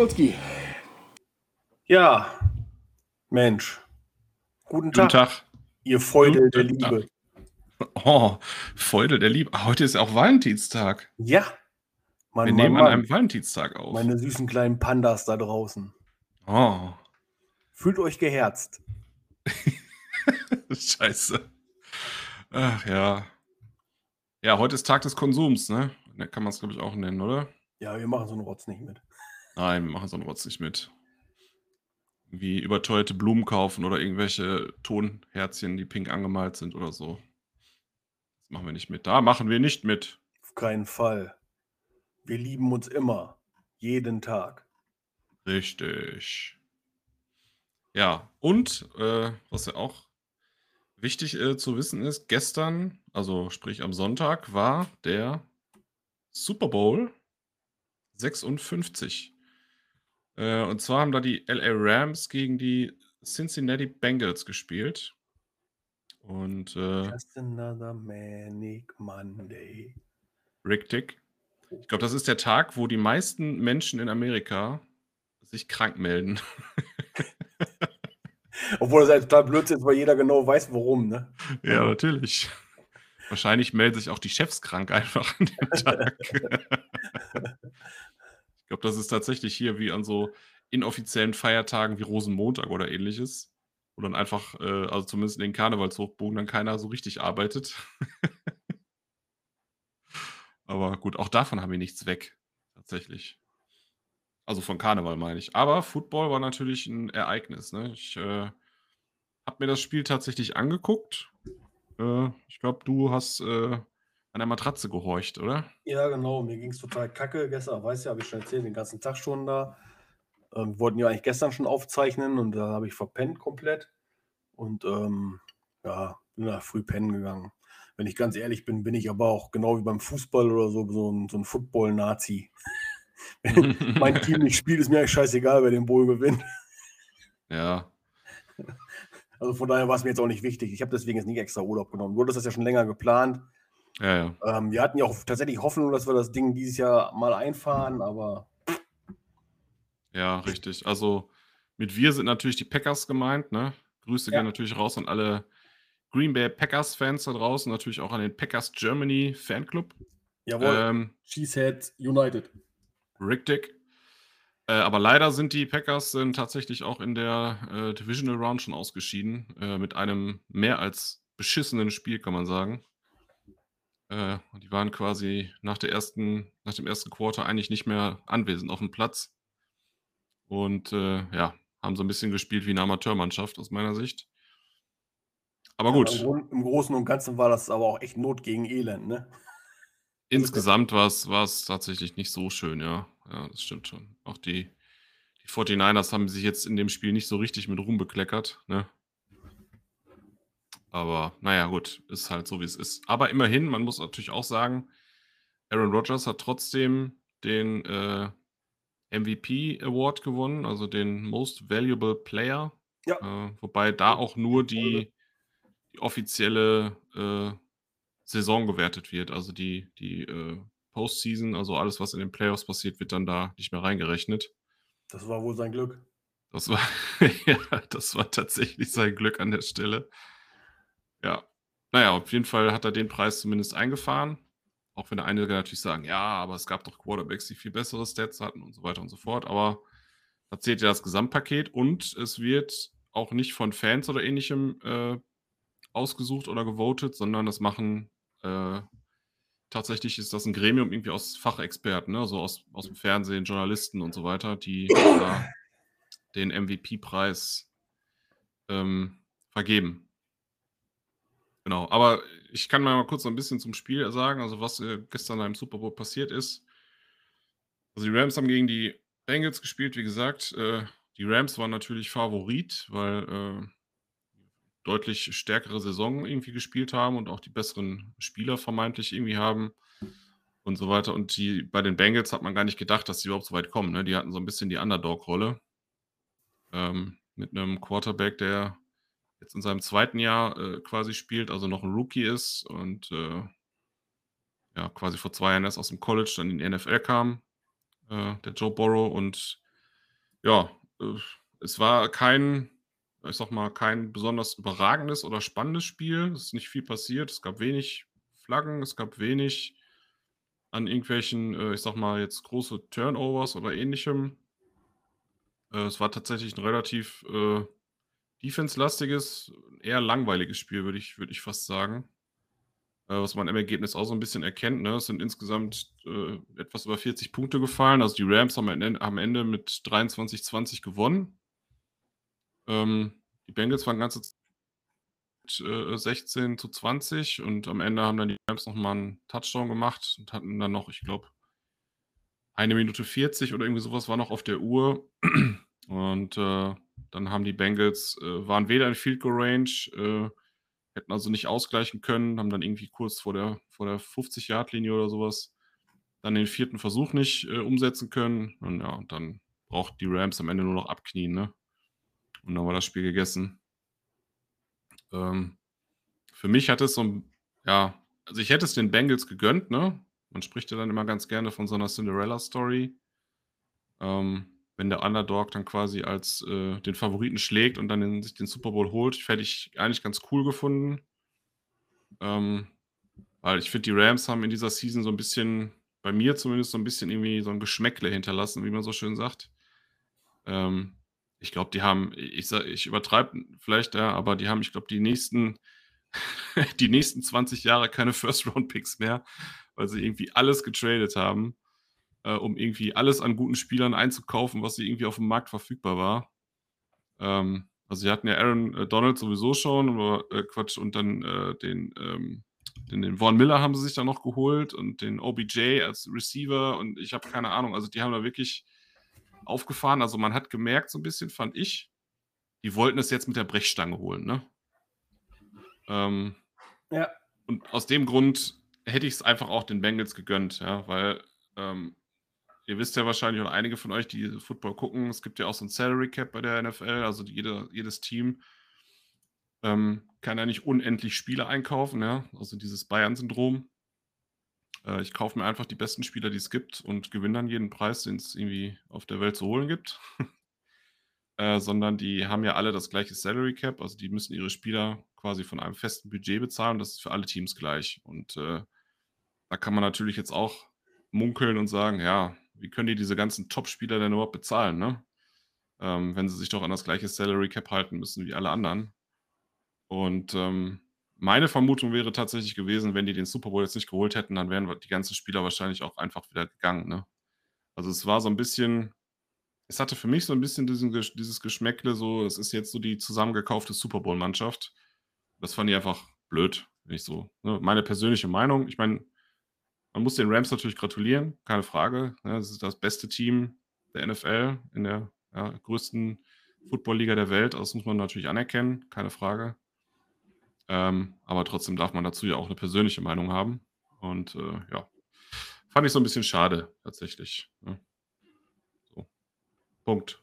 Skolski. Ja, Mensch. Guten Tag, Guten Tag. ihr Feudel der. Liebe. Oh, Feudel der Liebe. Ah, Heute ist auch Valentinstag. Ja, Mann, Wir Mann, nehmen an Mann. einem Valentinstag auf. Meine süßen kleinen Pandas da draußen. Oh, Fühlt euch geherzt. scheiße. Ach ja. Ja, heute ist Tag des Konsums, ne? Da kann man es, glaube ich, auch nennen, oder? Ja, wir machen so einen Rotz nicht mit. Nein, wir machen so einen Rotz nicht mit. Wie überteuerte Blumen kaufen oder irgendwelche Tonherzchen, die pink angemalt sind oder so. Das machen wir nicht mit. Da machen wir nicht mit. Auf keinen Fall. Wir lieben uns immer. Jeden Tag. Richtig. Ja, und äh, was ja auch wichtig äh, zu wissen ist, gestern, also sprich am Sonntag, war der Super Bowl 56. Äh, und zwar haben da die LA Rams gegen die Cincinnati Bengals gespielt. Und äh, Just another manic Monday. richtig. Ich glaube, das ist der Tag, wo die meisten Menschen in Amerika sich krank melden. Obwohl das halt total Blödsinn ist, weil jeder genau weiß, warum, ne? Ja, natürlich. Wahrscheinlich melden sich auch die Chefs krank einfach an dem Tag. ich glaube, das ist tatsächlich hier wie an so inoffiziellen Feiertagen wie Rosenmontag oder ähnliches. Wo dann einfach, äh, also zumindest in den Karnevalshochbogen, dann keiner so richtig arbeitet. Aber gut, auch davon haben wir nichts weg. Tatsächlich. Also von Karneval meine ich. Aber Football war natürlich ein Ereignis. Ne? Ich äh, habe mir das Spiel tatsächlich angeguckt. Äh, ich glaube, du hast äh, an der Matratze gehorcht, oder? Ja, genau. Mir ging es total kacke gestern. Weißt du, habe ich schon erzählt, den ganzen Tag schon da. Ähm, wir wollten ja eigentlich gestern schon aufzeichnen und da habe ich verpennt komplett. Und ähm, ja, bin da früh pennen gegangen. Wenn ich ganz ehrlich bin, bin ich aber auch genau wie beim Fußball oder so, so ein, so ein Football-Nazi. Wenn mein Team nicht spielt, ist mir eigentlich scheißegal, wer den Bowl gewinnt. Ja, Also von daher war es mir jetzt auch nicht wichtig. Ich habe deswegen jetzt nicht extra Urlaub genommen. Du hattest das ja schon länger geplant. Ja, ja. Ähm, wir hatten ja auch tatsächlich Hoffnung, dass wir das Ding dieses Jahr mal einfahren, aber Ja, richtig. Also mit wir sind natürlich die Packers gemeint, ne? Grüße Ja. gehen natürlich raus an alle Green Bay Packers-Fans da draußen, natürlich auch an den Packers Germany Fanclub. jawohl, Ähm, Cheesehead United. Richtig. Äh, aber leider sind die Packers sind tatsächlich auch in der äh, Divisional Round schon ausgeschieden. Äh, mit einem mehr als beschissenen Spiel, kann man sagen. Äh, die waren quasi nach, der ersten, nach dem ersten Quarter eigentlich nicht mehr anwesend auf dem Platz. Und äh, ja, haben so ein bisschen gespielt wie eine Amateurmannschaft aus meiner Sicht. Aber gut, Grund, Im Großen und Ganzen war das aber auch echt Not gegen Elend, ne? insgesamt war es war es tatsächlich nicht so schön, ja. Ja, das stimmt schon. Auch die, die 49ers haben sich jetzt in dem Spiel nicht so richtig mit Ruhm bekleckert, ne? Aber naja, gut, ist halt so, wie es ist. Aber immerhin, man muss natürlich auch sagen, Aaron Rodgers hat trotzdem den äh, MVP Award gewonnen, also den Most Valuable Player. Ja. Äh, wobei da auch nur die, die offizielle äh, Saison gewertet wird. Also die, die äh, Postseason, also alles, was in den Playoffs passiert, wird dann da nicht mehr reingerechnet. Das war wohl sein Glück. Das war, ja, das war tatsächlich sein Glück an der Stelle. Ja. Naja, auf jeden Fall hat er den Preis zumindest eingefahren. Auch wenn einige natürlich sagen, ja, aber es gab doch Quarterbacks, die viel bessere Stats hatten und so weiter und so fort. Aber da zählt ja das Gesamtpaket und es wird auch nicht von Fans oder ähnlichem äh, ausgesucht oder gewotet, sondern das machen äh, tatsächlich ist das ein Gremium irgendwie aus Fachexperten, ne? so aus, aus dem Fernsehen, Journalisten und so weiter, die den MVP-Preis ähm, vergeben. Genau, aber ich kann mal kurz so ein bisschen zum Spiel sagen, also was äh, gestern im Super Bowl passiert ist. Also die Rams haben gegen die Bengals gespielt, wie gesagt. Äh, die Rams waren natürlich Favorit, weil äh, deutlich stärkere Saison irgendwie gespielt haben und auch die besseren Spieler vermeintlich irgendwie haben und so weiter. Und die, bei den Bengals hat man gar nicht gedacht, dass sie überhaupt so weit kommen. Ne? Die hatten so ein bisschen die Underdog-Rolle ähm, mit einem Quarterback, der jetzt in seinem zweiten Jahr äh, quasi spielt, also noch ein Rookie ist und äh, ja, quasi vor zwei Jahren erst aus dem College dann in die NFL kam, äh, der Joe Burrow. Und ja, äh, es war kein, ich sag mal, kein besonders überragendes oder spannendes Spiel. Es ist nicht viel passiert. Es gab wenig Flaggen, es gab wenig an irgendwelchen, äh, ich sag mal, jetzt große Turnovers oder ähnlichem. Äh, es war tatsächlich ein relativ defense-lastiges, eher langweiliges Spiel, würde ich, würd ich fast sagen. Äh, was man im Ergebnis auch so ein bisschen erkennt. Ne? Es sind insgesamt äh, etwas über 40 Punkte gefallen. Also die Rams haben am Ende mit 23-20 gewonnen. Ähm, die Bengals waren ganze Zeit äh, 16 zu 20 und am Ende haben dann die Rams nochmal einen Touchdown gemacht und hatten dann noch, ich glaube, eine Minute 40 oder irgendwie sowas war noch auf der Uhr. Und äh, dann haben die Bengals, äh, waren weder in Field Goal Range, äh, hätten also nicht ausgleichen können, haben dann irgendwie kurz vor der, vor der 50-Yard-Linie oder sowas dann den vierten Versuch nicht äh, umsetzen können. Und ja, und dann braucht die Rams am Ende nur noch abknien, ne? Und dann war das Spiel gegessen. Ähm, für mich hat es so ein, ja, also ich hätte es den Bengals gegönnt, ne? Man spricht ja dann immer ganz gerne von so einer Cinderella-Story. Ähm, wenn der Underdog dann quasi als äh, den Favoriten schlägt und dann den, sich den Super Bowl holt, hätte ich eigentlich ganz cool gefunden. Ähm, weil ich finde, die Rams haben in dieser Season so ein bisschen, bei mir zumindest so ein bisschen irgendwie so ein Geschmäckle hinterlassen, wie man so schön sagt. Ähm, ich glaube, die haben, ich, ich übertreibe vielleicht, ja, aber die haben, ich glaube, die nächsten, die nächsten 20 Jahre keine First-Round-Picks mehr, weil sie irgendwie alles getradet haben, äh, um irgendwie alles an guten Spielern einzukaufen, was sie irgendwie auf dem Markt verfügbar war. Ähm, also sie hatten ja Aaron äh, Donald sowieso schon, oder äh, Quatsch, und dann äh, den, ähm, den, den Vaughn Miller haben sie sich dann noch geholt und den OBJ als Receiver und ich habe keine Ahnung, also die haben da wirklich aufgefahren. Also man hat gemerkt, so ein bisschen, fand ich, die wollten es jetzt mit der Brechstange holen, ne? Ähm, ja. Und aus dem Grund hätte ich es einfach auch den Bengals gegönnt, ja, weil ähm, ihr wisst ja wahrscheinlich, und einige von euch, die Football gucken, es gibt ja auch so ein Salary Cap bei der NFL, also jede, jedes Team ähm, kann ja nicht unendlich Spiele einkaufen, ja, also dieses Bayern-Syndrom. Äh, ich kaufe mir einfach die besten Spieler, die es gibt und gewinne dann jeden Preis, den es irgendwie auf der Welt zu holen gibt. äh, sondern die haben ja alle das gleiche Salary Cap, also die müssen ihre Spieler quasi von einem festen Budget bezahlen. Das ist für alle Teams gleich. Und äh, da kann man natürlich jetzt auch munkeln und sagen, ja, wie können die diese ganzen Top-Spieler denn überhaupt bezahlen, ne? Ähm, wenn sie sich doch an das gleiche Salary Cap halten müssen wie alle anderen. Und ähm, meine Vermutung wäre tatsächlich gewesen, wenn die den Super Bowl jetzt nicht geholt hätten, dann wären die ganzen Spieler wahrscheinlich auch einfach wieder gegangen. Ne? Also es war so ein bisschen, es hatte für mich so ein bisschen diesen, dieses Geschmäckle, so, es ist jetzt so die zusammengekaufte Super Bowl-Mannschaft. Das fand ich einfach blöd, ich so. Ne? Meine persönliche Meinung, ich meine, man muss den Rams natürlich gratulieren, keine Frage. Ne? Das ist das beste Team der NFL in der ja, größten Football-Liga der Welt. Das muss man natürlich anerkennen, keine Frage. Ähm, aber trotzdem darf man dazu ja auch eine persönliche Meinung haben. Und äh, ja, fand ich so ein bisschen schade, tatsächlich. Ja. Ne? So. Punkt.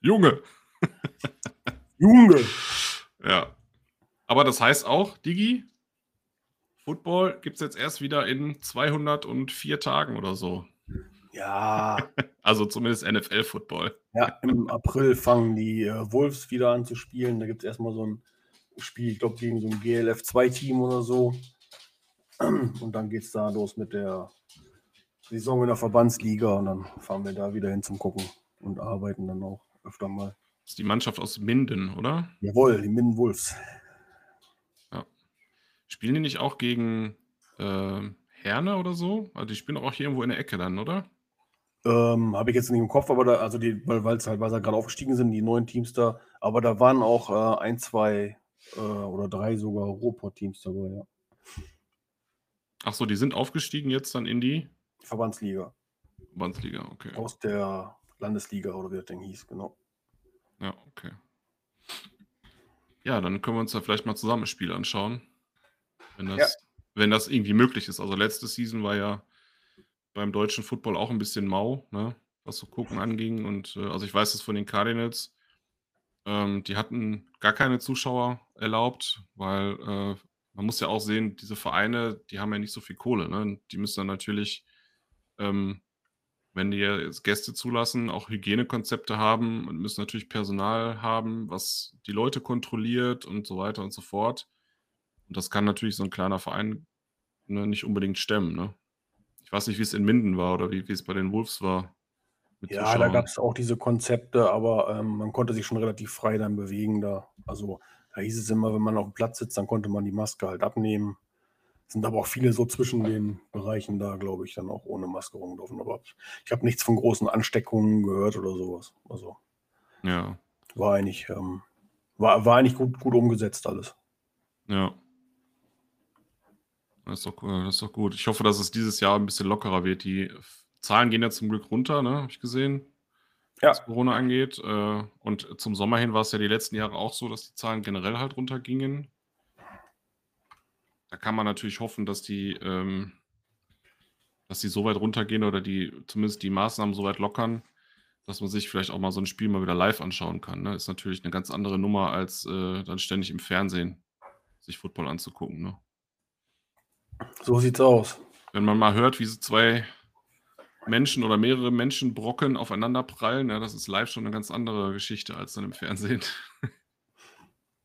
Junge. Junge. Ja. Aber das heißt auch, Digi, Football gibt es jetzt erst wieder in 204 Tagen oder so. Ja. also zumindest NFL-Football. Ja, im April fangen die äh, Wolves wieder an zu spielen. Da gibt es erstmal so ein Spiel, ich glaube, gegen so ein GLF-2-Team oder so. Und dann geht es da los mit der Saison in der Verbandsliga und dann fahren wir da wieder hin zum Gucken und arbeiten dann auch öfter mal. Das ist die Mannschaft aus Minden, oder? Jawohl, die Minden Wolves. Spielen die nicht auch gegen äh, Herne oder so? Also die spielen auch hier irgendwo in der Ecke dann, oder? Ähm, Habe ich jetzt nicht im Kopf, aber da, also die, weil es halt, weil sie gerade aufgestiegen sind, die neuen Teams da, aber da waren auch äh, ein, zwei äh, oder drei sogar Ruhrpott-Teams dabei, ja. Ach so, die sind aufgestiegen jetzt dann in die Verbandsliga. Verbandsliga, okay. Aus der Landesliga oder wie das Ding hieß, genau. Ja, okay. Ja, dann können wir uns da vielleicht mal zusammen das Spiel anschauen. Wenn das, ja. wenn das irgendwie möglich ist. Also letzte Season war ja beim deutschen Football auch ein bisschen mau. Ne? was so Gucken anging. Und äh, also ich weiß es von den Cardinals. Ähm, die hatten gar keine Zuschauer erlaubt, weil äh, man muss ja auch sehen, diese Vereine, die haben ja nicht so viel Kohle. Ne? Die müssen dann natürlich, ähm, wenn die jetzt Gäste zulassen, auch Hygienekonzepte haben und müssen natürlich Personal haben, was die Leute kontrolliert und so weiter und so fort. Und das kann natürlich so ein kleiner Verein ne, nicht unbedingt stemmen. Ne? Ich weiß nicht, wie es in Minden war oder wie, wie es bei den Wolves war. Ja, da gab es auch diese Konzepte, aber ähm, man konnte sich schon relativ frei dann bewegen da. Also da hieß es immer, wenn man auf dem Platz sitzt, dann konnte man die Maske halt abnehmen. Sind aber auch viele so zwischen den Bereichen da, glaube ich, dann auch ohne Maske rumlaufen. Aber ich habe nichts von großen Ansteckungen gehört oder sowas. Also ja. war eigentlich, ähm, war, war eigentlich gut, gut umgesetzt alles. Ja. Das ist, doch, das ist doch gut. Ich hoffe, dass es dieses Jahr ein bisschen lockerer wird. Die Zahlen gehen ja zum Glück runter, ne? Habe ich gesehen. Ja. Was Corona angeht. Äh, und zum Sommer hin war es ja die letzten Jahre auch so, dass die Zahlen generell halt runtergingen. Da kann man natürlich hoffen, dass die, ähm, dass die so weit runtergehen oder die zumindest die Maßnahmen so weit lockern, dass man sich vielleicht auch mal so ein Spiel mal wieder live anschauen kann. Ne? Ist natürlich eine ganz andere Nummer, als äh, dann ständig im Fernsehen sich Football anzugucken. Ne? So sieht's aus. Wenn man mal hört, wie sie zwei Menschen oder mehrere Menschenbrocken aufeinander prallen, ja, das ist live schon eine ganz andere Geschichte als dann im Fernsehen.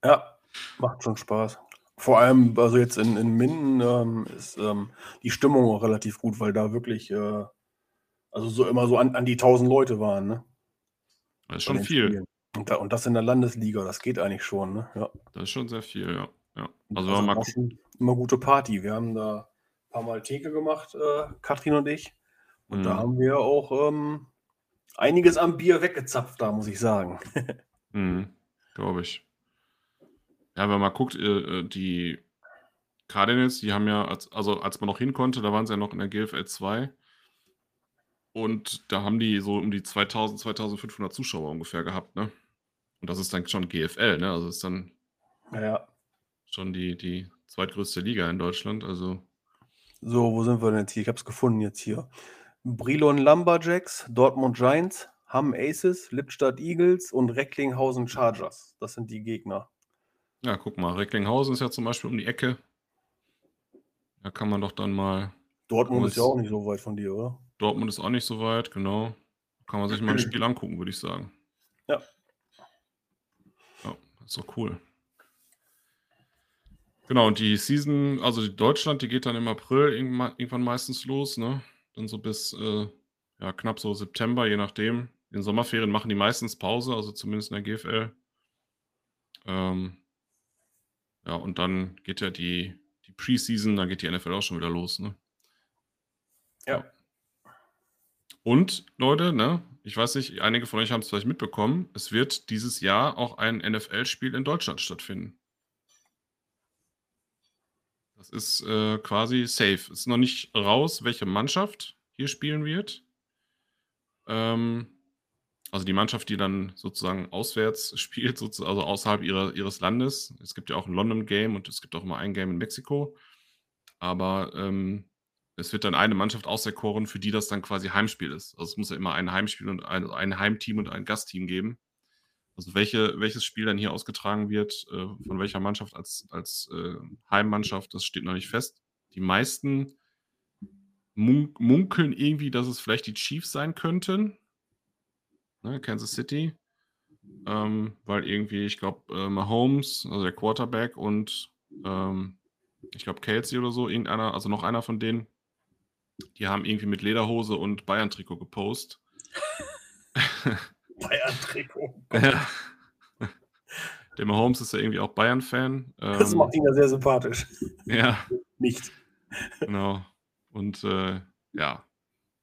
Ja, macht schon Spaß. Vor allem, also jetzt in, in Minden ähm, ist ähm, die Stimmung auch relativ gut, weil da wirklich, äh, also so immer so an, an die 1000 Leute waren, ne? Das ist schon viel. Und, da, und, das in der Landesliga, das geht eigentlich schon, ne? Ja. Das ist schon sehr viel, ja. Ja. Also, also mal immer gute Party. Wir haben da ein paar Mal Theke gemacht, äh, Katrin und ich. Und mhm. da haben wir auch ähm, einiges am Bier weggezapft, da muss ich sagen. mhm, Glaube ich. Ja, wenn man mal guckt, äh, äh, die Cardinals, die haben ja, als, also als man noch hin konnte, da waren sie ja noch in der GFL 2. Und da haben die so um die 2000, 2500 Zuschauer ungefähr gehabt, ne? Und das ist dann schon GFL, ne? Also ist dann ja. Schon die, die zweitgrößte Liga in Deutschland. Also. So, wo sind wir denn jetzt hier? Ich habe es gefunden jetzt hier. Brilon Lumberjacks, Dortmund Giants, Hamm Aces, Lippstadt Eagles und Recklinghausen Chargers. Das sind die Gegner. Ja, guck mal, Recklinghausen ist ja zum Beispiel um die Ecke. Da kann man doch dann mal. Dortmund ist ja auch nicht so weit von dir, oder? Dortmund ist auch nicht so weit, genau. Kann man sich mal ein Spiel angucken, würde ich sagen. Ja. Ja, ist doch cool. Genau, und die Season, also die Deutschland, die geht dann im April irgendwann meistens los, ne? Dann so bis äh, ja, knapp so September, je nachdem. In Sommerferien machen die meistens Pause, also zumindest in der GFL. Ähm, ja, und dann geht ja die, die Preseason, dann geht die NFL auch schon wieder los, ne? Ja. Und, Leute, ne, ich weiß nicht, einige von euch haben es vielleicht mitbekommen, es wird dieses Jahr auch ein NFL-Spiel in Deutschland stattfinden. Das ist äh, quasi safe. Es ist noch nicht raus, welche Mannschaft hier spielen wird. Ähm, also die Mannschaft, die dann sozusagen auswärts spielt, also außerhalb ihrer, ihres Landes. Es gibt ja auch ein London-Game und es gibt auch immer ein Game in Mexiko. Aber ähm, es wird dann eine Mannschaft auserkoren, für die das dann quasi Heimspiel ist. Also es muss ja immer ein Heimspiel und ein, ein Heimteam und ein Gastteam geben. Also welche, welches Spiel dann hier ausgetragen wird, äh, von welcher Mannschaft als, als äh, Heimmannschaft, das steht noch nicht fest. Die meisten mun munkeln irgendwie, dass es vielleicht die Chiefs sein könnten. Ne, Kansas City. Ähm, weil irgendwie, ich glaube, äh, Mahomes, also der Quarterback und ähm, ich glaube Kelsey oder so, irgendeiner, also noch einer von denen, die haben irgendwie mit Lederhose und Bayern-Trikot gepostet. Bayern-Trikot. Ja. Der Mahomes ist ja irgendwie auch Bayern-Fan. Das ähm, macht ihn ja sehr sympathisch. Ja. Nicht. Genau. Und äh, ja,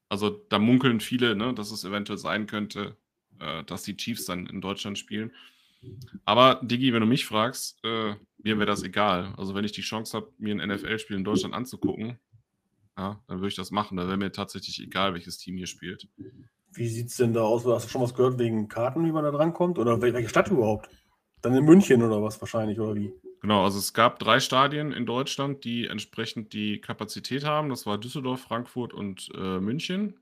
also da munkeln viele, ne, dass es eventuell sein könnte, äh, dass die Chiefs dann in Deutschland spielen. Aber Digi, wenn du mich fragst, äh, mir wäre das egal. Also wenn ich die Chance habe, mir ein NFL-Spiel in Deutschland anzugucken, ja, dann würde ich das machen. Da wäre mir tatsächlich egal, welches Team hier spielt. Wie sieht es denn da aus? Hast du schon was gehört wegen Karten, wie man da drankommt? Oder welche Stadt überhaupt? Dann in München oder was wahrscheinlich, oder wie? Genau, also es gab drei Stadien in Deutschland, die entsprechend die Kapazität haben. Das war Düsseldorf, Frankfurt und äh, München.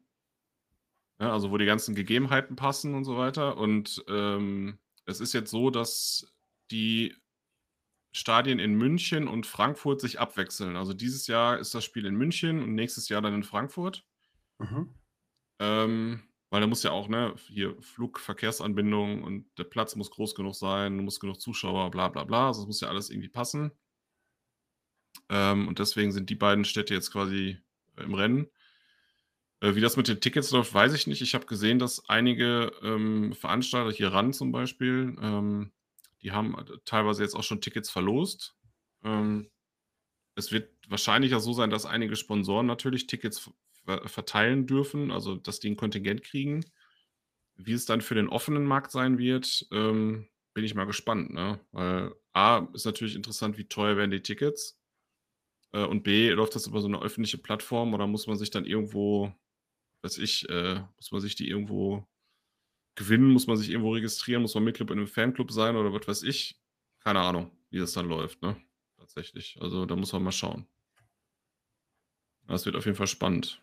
Ja, also wo die ganzen Gegebenheiten passen und so weiter. Und ähm, es ist jetzt so, dass die Stadien in München und Frankfurt sich abwechseln. Also dieses Jahr ist das Spiel in München und nächstes Jahr dann in Frankfurt. Mhm. Ähm, weil da muss ja auch, ne, hier Flugverkehrsanbindung und der Platz muss groß genug sein, du musst genug Zuschauer, bla bla bla. Also das muss ja alles irgendwie passen. Ähm, und deswegen sind die beiden Städte jetzt quasi im Rennen. Äh, wie das mit den Tickets läuft, weiß ich nicht. Ich habe gesehen, dass einige ähm, Veranstalter, hier RAN zum Beispiel, ähm, die haben teilweise jetzt auch schon Tickets verlost. Ähm, es wird wahrscheinlich ja so sein, dass einige Sponsoren natürlich Tickets verteilen dürfen, also dass die ein Kontingent kriegen. Wie es dann für den offenen Markt sein wird, ähm, bin ich mal gespannt. Ne? Weil A ist natürlich interessant, wie teuer werden die Tickets. Äh, und B, läuft das über so eine öffentliche Plattform oder muss man sich dann irgendwo, weiß ich, äh, muss man sich die irgendwo gewinnen, muss man sich irgendwo registrieren, muss man Mitglied in einem Fanclub sein oder was weiß ich. Keine Ahnung, wie das dann läuft, ne? Tatsächlich. Also da muss man mal schauen. Das wird auf jeden Fall spannend.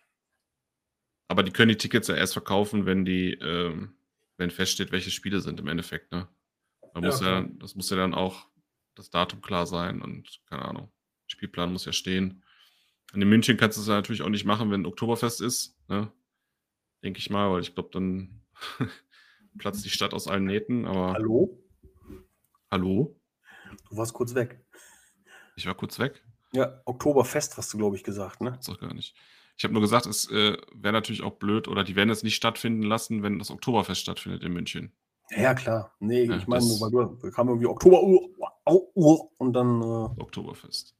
Aber die können die Tickets ja erst verkaufen, wenn die, ähm, wenn feststeht, welche Spiele sind im Endeffekt, ne? Da muss ja, ja, das muss ja dann auch das Datum klar sein und keine Ahnung. Spielplan muss ja stehen. Und in München kannst du es ja natürlich auch nicht machen, wenn Oktoberfest ist, ne? Denke ich mal, weil ich glaube, dann platzt die Stadt aus allen Nähten. Aber Hallo? Hallo? Du warst kurz weg. Ich war kurz weg? Ja, Oktoberfest hast du, glaube ich, gesagt, ne? Das doch gar nicht. Ich habe nur gesagt, es äh, wäre natürlich auch blöd oder die werden es nicht stattfinden lassen, wenn das Oktoberfest stattfindet in München. Ja, klar. Nee, ja, ich meine weil du, kam irgendwie Oktober und dann. Äh Oktoberfest.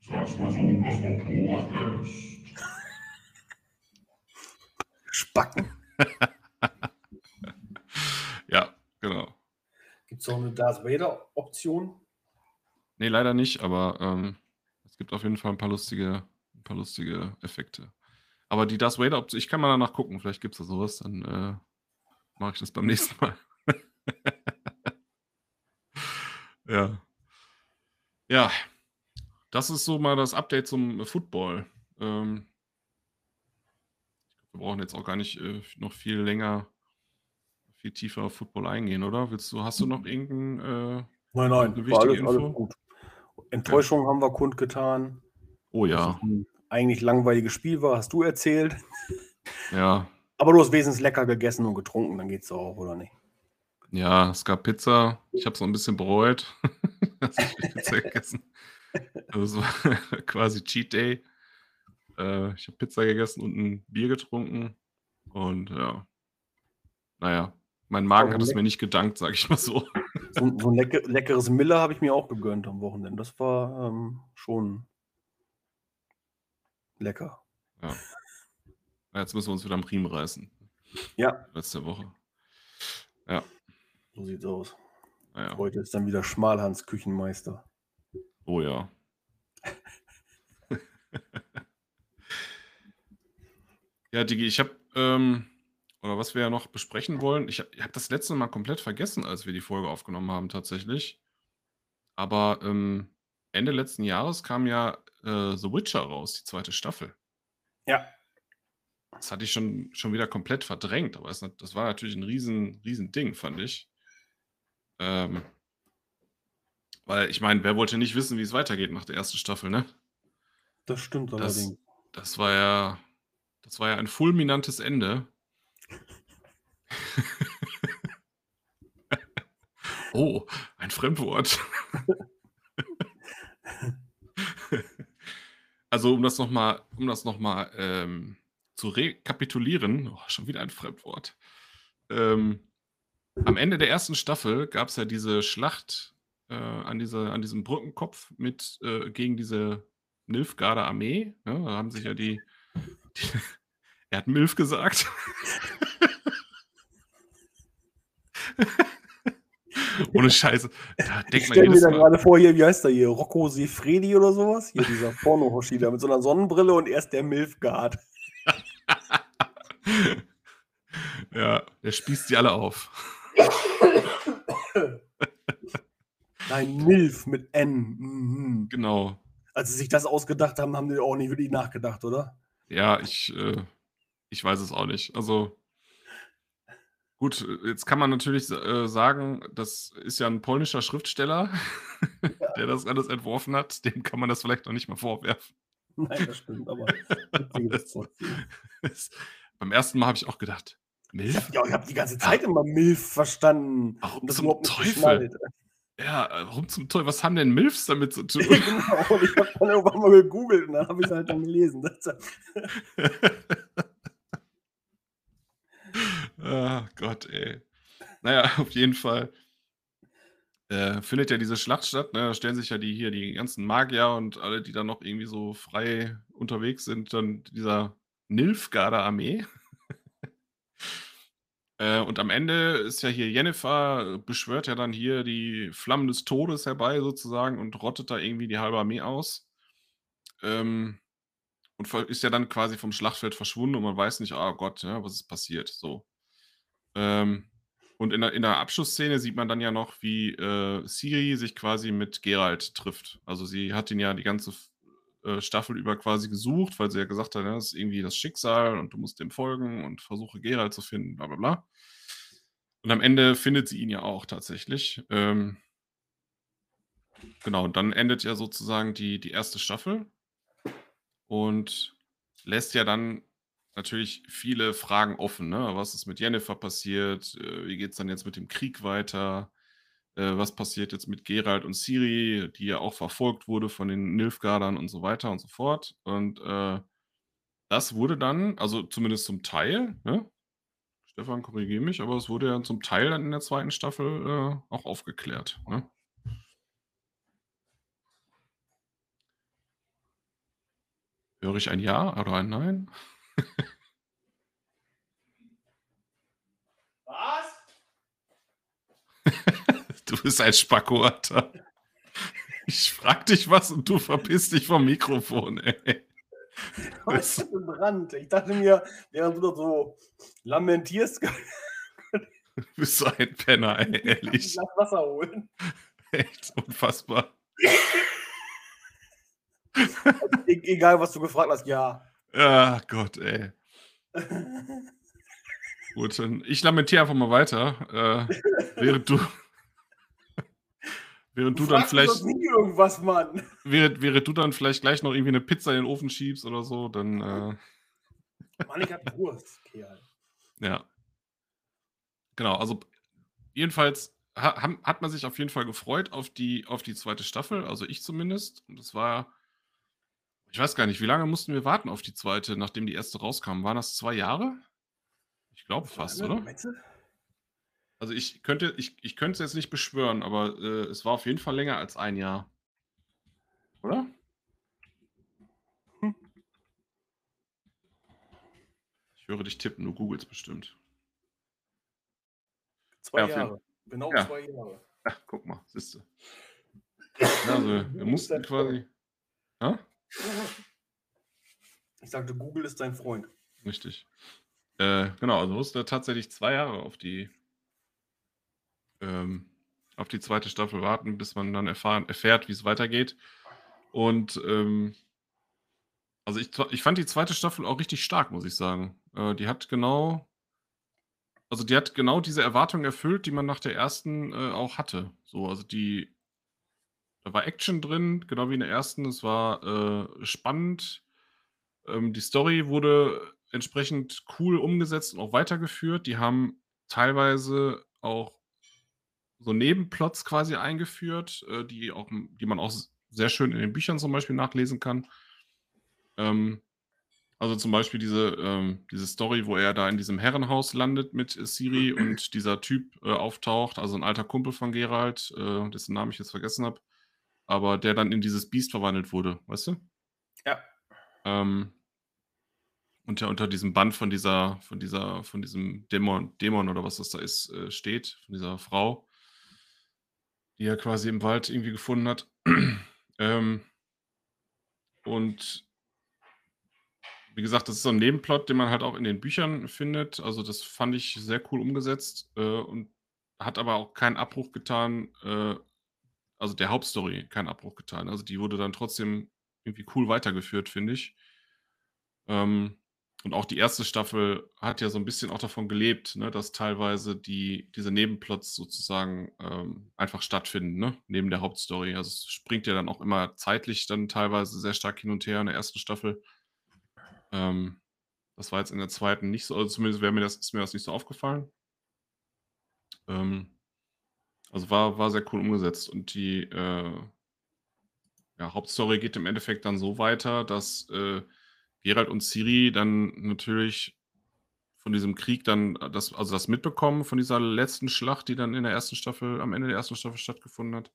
Sag's mal so, das Oktoberfest. Spacken. ja, genau. Gibt es auch eine Darth Vader-Option? Nee, leider nicht, aber ähm, es gibt auf jeden Fall ein paar lustige, ein paar lustige Effekte. Aber die Darth Vader-Option, ich kann mal danach gucken, vielleicht gibt es da sowas, dann äh, mache ich das beim nächsten Mal. ja. Ja, das ist so mal das Update zum Football. Ähm, wir brauchen jetzt auch gar nicht äh, noch viel länger, viel tiefer auf Football eingehen, oder? Willst du, hast du noch irgendein äh, Nein, nein, war alles, alles gut. Enttäuschung haben wir kundgetan. Oh ja. eigentlich langweiliges Spiel war, hast du erzählt. Ja. Aber du hast wesentlich lecker gegessen und getrunken, dann geht's auch, oder nicht? Ja, es gab Pizza. Ich habe es noch ein bisschen bereut, dass ich Pizza gegessen. Also es war quasi Cheat Day. Äh, ich habe Pizza gegessen und ein Bier getrunken. Und ja, naja, mein Magen hat es mir nicht gedankt, sage ich mal so. So, so ein lecker, leckeres Miller habe ich mir auch gegönnt am Wochenende. Das war ähm, schon lecker. Ja. Jetzt müssen wir uns wieder am Riemen reißen. Ja. Letzte Woche. Ja. So sieht's aus. Naja. Heute ist dann wieder Schmalhans Küchenmeister. Oh ja. ja, Digi, ich habe, ähm, oder was wir ja noch besprechen wollen, ich, ich habe das letzte Mal komplett vergessen, als wir die Folge aufgenommen haben, tatsächlich. Aber ähm, Ende letzten Jahres kam ja äh, The Witcher raus, die zweite Staffel. Ja. Das hatte ich schon, schon wieder komplett verdrängt, aber es, das war natürlich ein riesen, riesen Ding, fand ich. Ähm, weil ich meine, wer wollte nicht wissen, wie es weitergeht nach der ersten Staffel, ne? Das stimmt Das, allerdings. das war ja, das war ja ein fulminantes Ende. oh, ein Fremdwort. also um das nochmal, um das noch mal ähm, zu rekapitulieren, oh, schon wieder ein Fremdwort. Ähm, am Ende der ersten Staffel gab es ja diese Schlacht äh, an, diese, an diesem Brückenkopf mit äh, gegen diese Nilfgaarder Armee. Ja, da haben sich ja die, die er hat Milf gesagt. Ohne Scheiße. Da ich stelle mir da gerade vor, hier, wie heißt der hier? Rocco Sifredi oder sowas? Hier dieser Porno-Hoshi da mit so einer Sonnenbrille und erst der Milfgard. ja, der spießt die alle auf. Nein, Milf mit N. Mhm. Genau. Als sie sich das ausgedacht haben, haben die auch nicht wirklich nachgedacht, oder? Ja, ich, äh, Ich weiß es auch nicht. Also gut, jetzt kann man natürlich äh, sagen, das ist ja ein polnischer Schriftsteller, der das alles entworfen hat. Dem kann man das vielleicht noch nicht mal vorwerfen. Nein, das stimmt, aber Das, das, beim ersten Mal habe ich auch gedacht, Milf? Ja, ich habe die ganze Zeit immer Milf verstanden. Warum zum Teufel? Ja, warum zum Teufel? Was haben denn Milfs damit zu tun? genau, und ich habe dann irgendwann mal gegoogelt und dann habe ich es halt dann gelesen. Ah, Gott, ey. Naja, auf jeden Fall äh, findet ja diese Schlacht statt. Ne? Da stellen sich ja die hier, die ganzen Magier und alle, die dann noch irgendwie so frei unterwegs sind, dann dieser Nilfgaarder-Armee. äh, und am Ende ist ja hier Jennifer, beschwört ja dann hier die Flammen des Todes herbei sozusagen und rottet da irgendwie die halbe Armee aus. Ähm, und ist ja dann quasi vom Schlachtfeld verschwunden und man weiß nicht, ah Gott, ja, was ist passiert? So. Ähm, und in der, in der Abschlussszene sieht man dann ja noch, wie äh, Ciri sich quasi mit Geralt trifft. Also sie hat ihn ja die ganze äh, Staffel über quasi gesucht, weil sie ja gesagt hat, ja, das ist irgendwie das Schicksal und du musst dem folgen und versuche Geralt zu finden, bla bla bla. Und am Ende findet sie ihn ja auch tatsächlich. Ähm, genau, und dann endet ja sozusagen die, die erste Staffel und lässt ja dann natürlich viele Fragen offen. Ne? Was ist mit Jennifer passiert? Äh, Wie geht es dann jetzt mit dem Krieg weiter? Äh, Was passiert jetzt mit Geralt und Ciri, die ja auch verfolgt wurde von den Nilfgaardern und so weiter und so fort. Und äh, das wurde dann, also zumindest zum Teil, ne? Stefan, korrigiere mich, aber es wurde ja zum Teil dann in der zweiten Staffel äh, auch aufgeklärt. Ne? Höre ich ein Ja oder ein Nein? Was? Du bist ein Spacko, Alter. Ich frag dich was und du verpisst dich vom Mikrofon, ey. Was ist Brand? Ich dachte mir, während du da so lamentierst, Du bist so ein Penner, ey, ich ehrlich. Glas Wasser holen. Echt unfassbar. E egal, was du gefragt hast, ja. Ah, Gott, ey. Gut, dann ich lamentiere einfach mal weiter, äh, während du während du dann fragst mich vielleicht nie irgendwas, Mann. während während du dann vielleicht gleich noch irgendwie eine Pizza in den Ofen schiebst oder so, dann, äh Mann, ich hab Wurst, Kerl. Ja. Genau, also jedenfalls ha hat man sich auf jeden Fall gefreut auf die auf die zweite Staffel, also ich zumindest. Und das war ich weiß gar nicht, wie lange mussten wir warten auf die zweite, nachdem die erste rauskam? Waren das 2 Jahre? Ich glaube fast, oder? Also ich könnte ich ich könnte es jetzt nicht beschwören, aber, äh, es war auf jeden Fall länger als ein Jahr. Oder? Hm. Ich höre dich tippen, du googelst bestimmt. Zwei Ja, Jahre. Genau Ja. zwei Jahre. Ach, guck mal, siehst du. Also, wir mussten quasi Hä? Ich sagte, Google ist dein Freund. Richtig. Äh, genau, also musste tatsächlich 2 Jahre auf die ähm, auf die zweite Staffel warten, bis man dann erfahren erfährt, wie's weitergeht. Und, ähm also ich ich fand die zweite Staffel auch richtig stark, muss ich sagen. Äh, die hat genau also die hat genau diese Erwartungen erfüllt, die man nach der ersten, äh, auch hatte. So, also die da war Action drin, genau wie in der ersten. Es war, äh, spannend. Ähm, die Story wurde entsprechend cool umgesetzt und auch weitergeführt. Die haben teilweise auch so Nebenplots quasi eingeführt, äh, die auch die man auch sehr schön in den Büchern zum Beispiel nachlesen kann. Ähm, also zum Beispiel diese ähm, diese Story, wo er da in diesem Herrenhaus landet mit, äh, Ciri und dieser Typ, äh, auftaucht, also 'n alter Kumpel von Geralt, äh, dessen Namen ich jetzt vergessen habe, aber der dann in dieses Biest verwandelt wurde, weißt du? Ja. Ähm und der unter diesem Band von dieser von dieser von diesem Dämon Dämon oder was das da ist, äh, steht, von dieser Frau die er quasi im Wald irgendwie gefunden hat. Ähm und wie gesagt, das ist so 'n Nebenplot, den man halt auch in den Büchern findet. Also, das fand ich sehr cool umgesetzt, äh, und hat aber auch keinen Abbruch getan, äh also der Hauptstory keinen Abbruch getan. Also, die wurde dann trotzdem irgendwie cool weitergeführt, finde ich. Ähm, und auch die erste Staffel hat ja so ein bisschen auch davon gelebt, ne, dass teilweise die diese Nebenplots sozusagen, ähm, einfach stattfinden, ne, neben der Hauptstory. Also, es springt ja dann auch immer zeitlich dann teilweise sehr stark hin und her in der ersten Staffel. Ähm, das war jetzt in der zweiten nicht so also, zumindest wäre mir das ist mir das nicht so aufgefallen. Ähm, also, war war sehr cool umgesetzt und die, äh ja, Hauptstory geht im Endeffekt dann so weiter, dass, äh Geralt und Ciri dann natürlich von diesem Krieg dann äh, das also das mitbekommen von dieser letzten Schlacht, die dann in der ersten Staffel am Ende der ersten Staffel stattgefunden hat.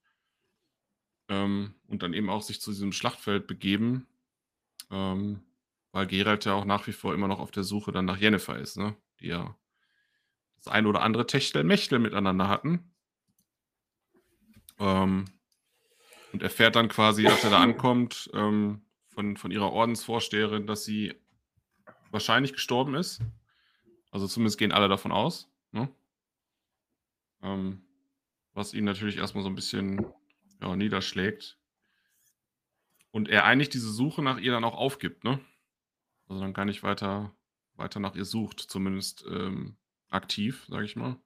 Ähm, und dann eben auch sich zu diesem Schlachtfeld begeben, ähm, weil Geralt ja auch nach wie vor immer noch auf der Suche dann nach Jennifer ist, ne? Die ja das ein oder andere Techtelmechtel miteinander hatten. Ähm, und erfährt dann quasi, als er da ankommt, ähm von, von ihrer Ordensvorsteherin, dass sie wahrscheinlich gestorben ist. Also zumindest gehen alle davon aus. Ne? Ähm, was ihn natürlich erstmal so ein bisschen ja, niederschlägt. Und er eigentlich diese Suche nach ihr dann auch aufgibt, ne? Also dann gar nicht weiter, weiter nach ihr sucht, zumindest ähm, aktiv, sage ich mal.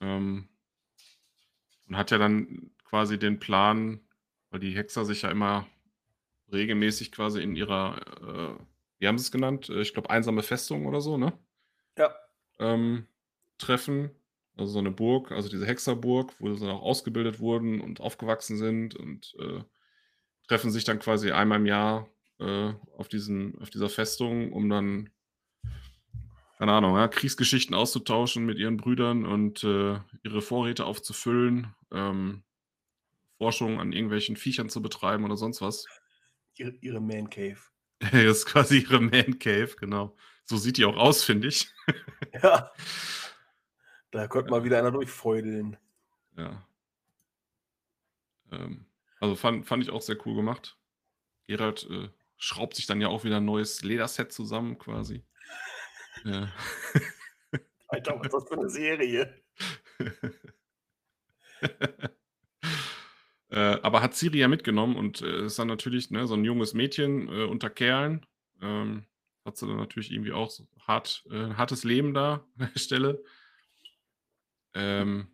Ähm, und hat ja dann quasi den Plan, weil die Hexer sich ja immer regelmäßig quasi in ihrer, äh, wie haben sie es genannt? Äh, ich glaube, einsame Festung oder so, ne? Ja. Ähm, treffen. Also so eine Burg, also diese Hexerburg, wo sie auch ausgebildet wurden und aufgewachsen sind und äh, treffen sich dann quasi einmal im Jahr äh, auf, diesen, auf dieser Festung, um dann, keine Ahnung, ja, Kriegsgeschichten auszutauschen mit ihren Brüdern und äh, ihre Vorräte aufzufüllen, ähm, Forschung an irgendwelchen Viechern zu betreiben oder sonst was ihre, ihre Man Cave. das ist quasi ihre Man Cave, genau. So sieht die auch aus, finde ich. ja. Da könnte mal wieder einer durchfeudeln. Ja. Ähm, also fand, fand ich auch sehr cool gemacht. Gerald äh, schraubt sich dann ja auch wieder ein neues Lederset zusammen, quasi. Ja. Alter, was ist das für eine Serie? Äh, aber hat Siri ja mitgenommen und äh, ist dann natürlich ne, so ein junges Mädchen äh, unter Kerlen. Ähm, hat sie dann natürlich irgendwie auch so hart, äh, hartes Leben da an der Stelle. Ähm,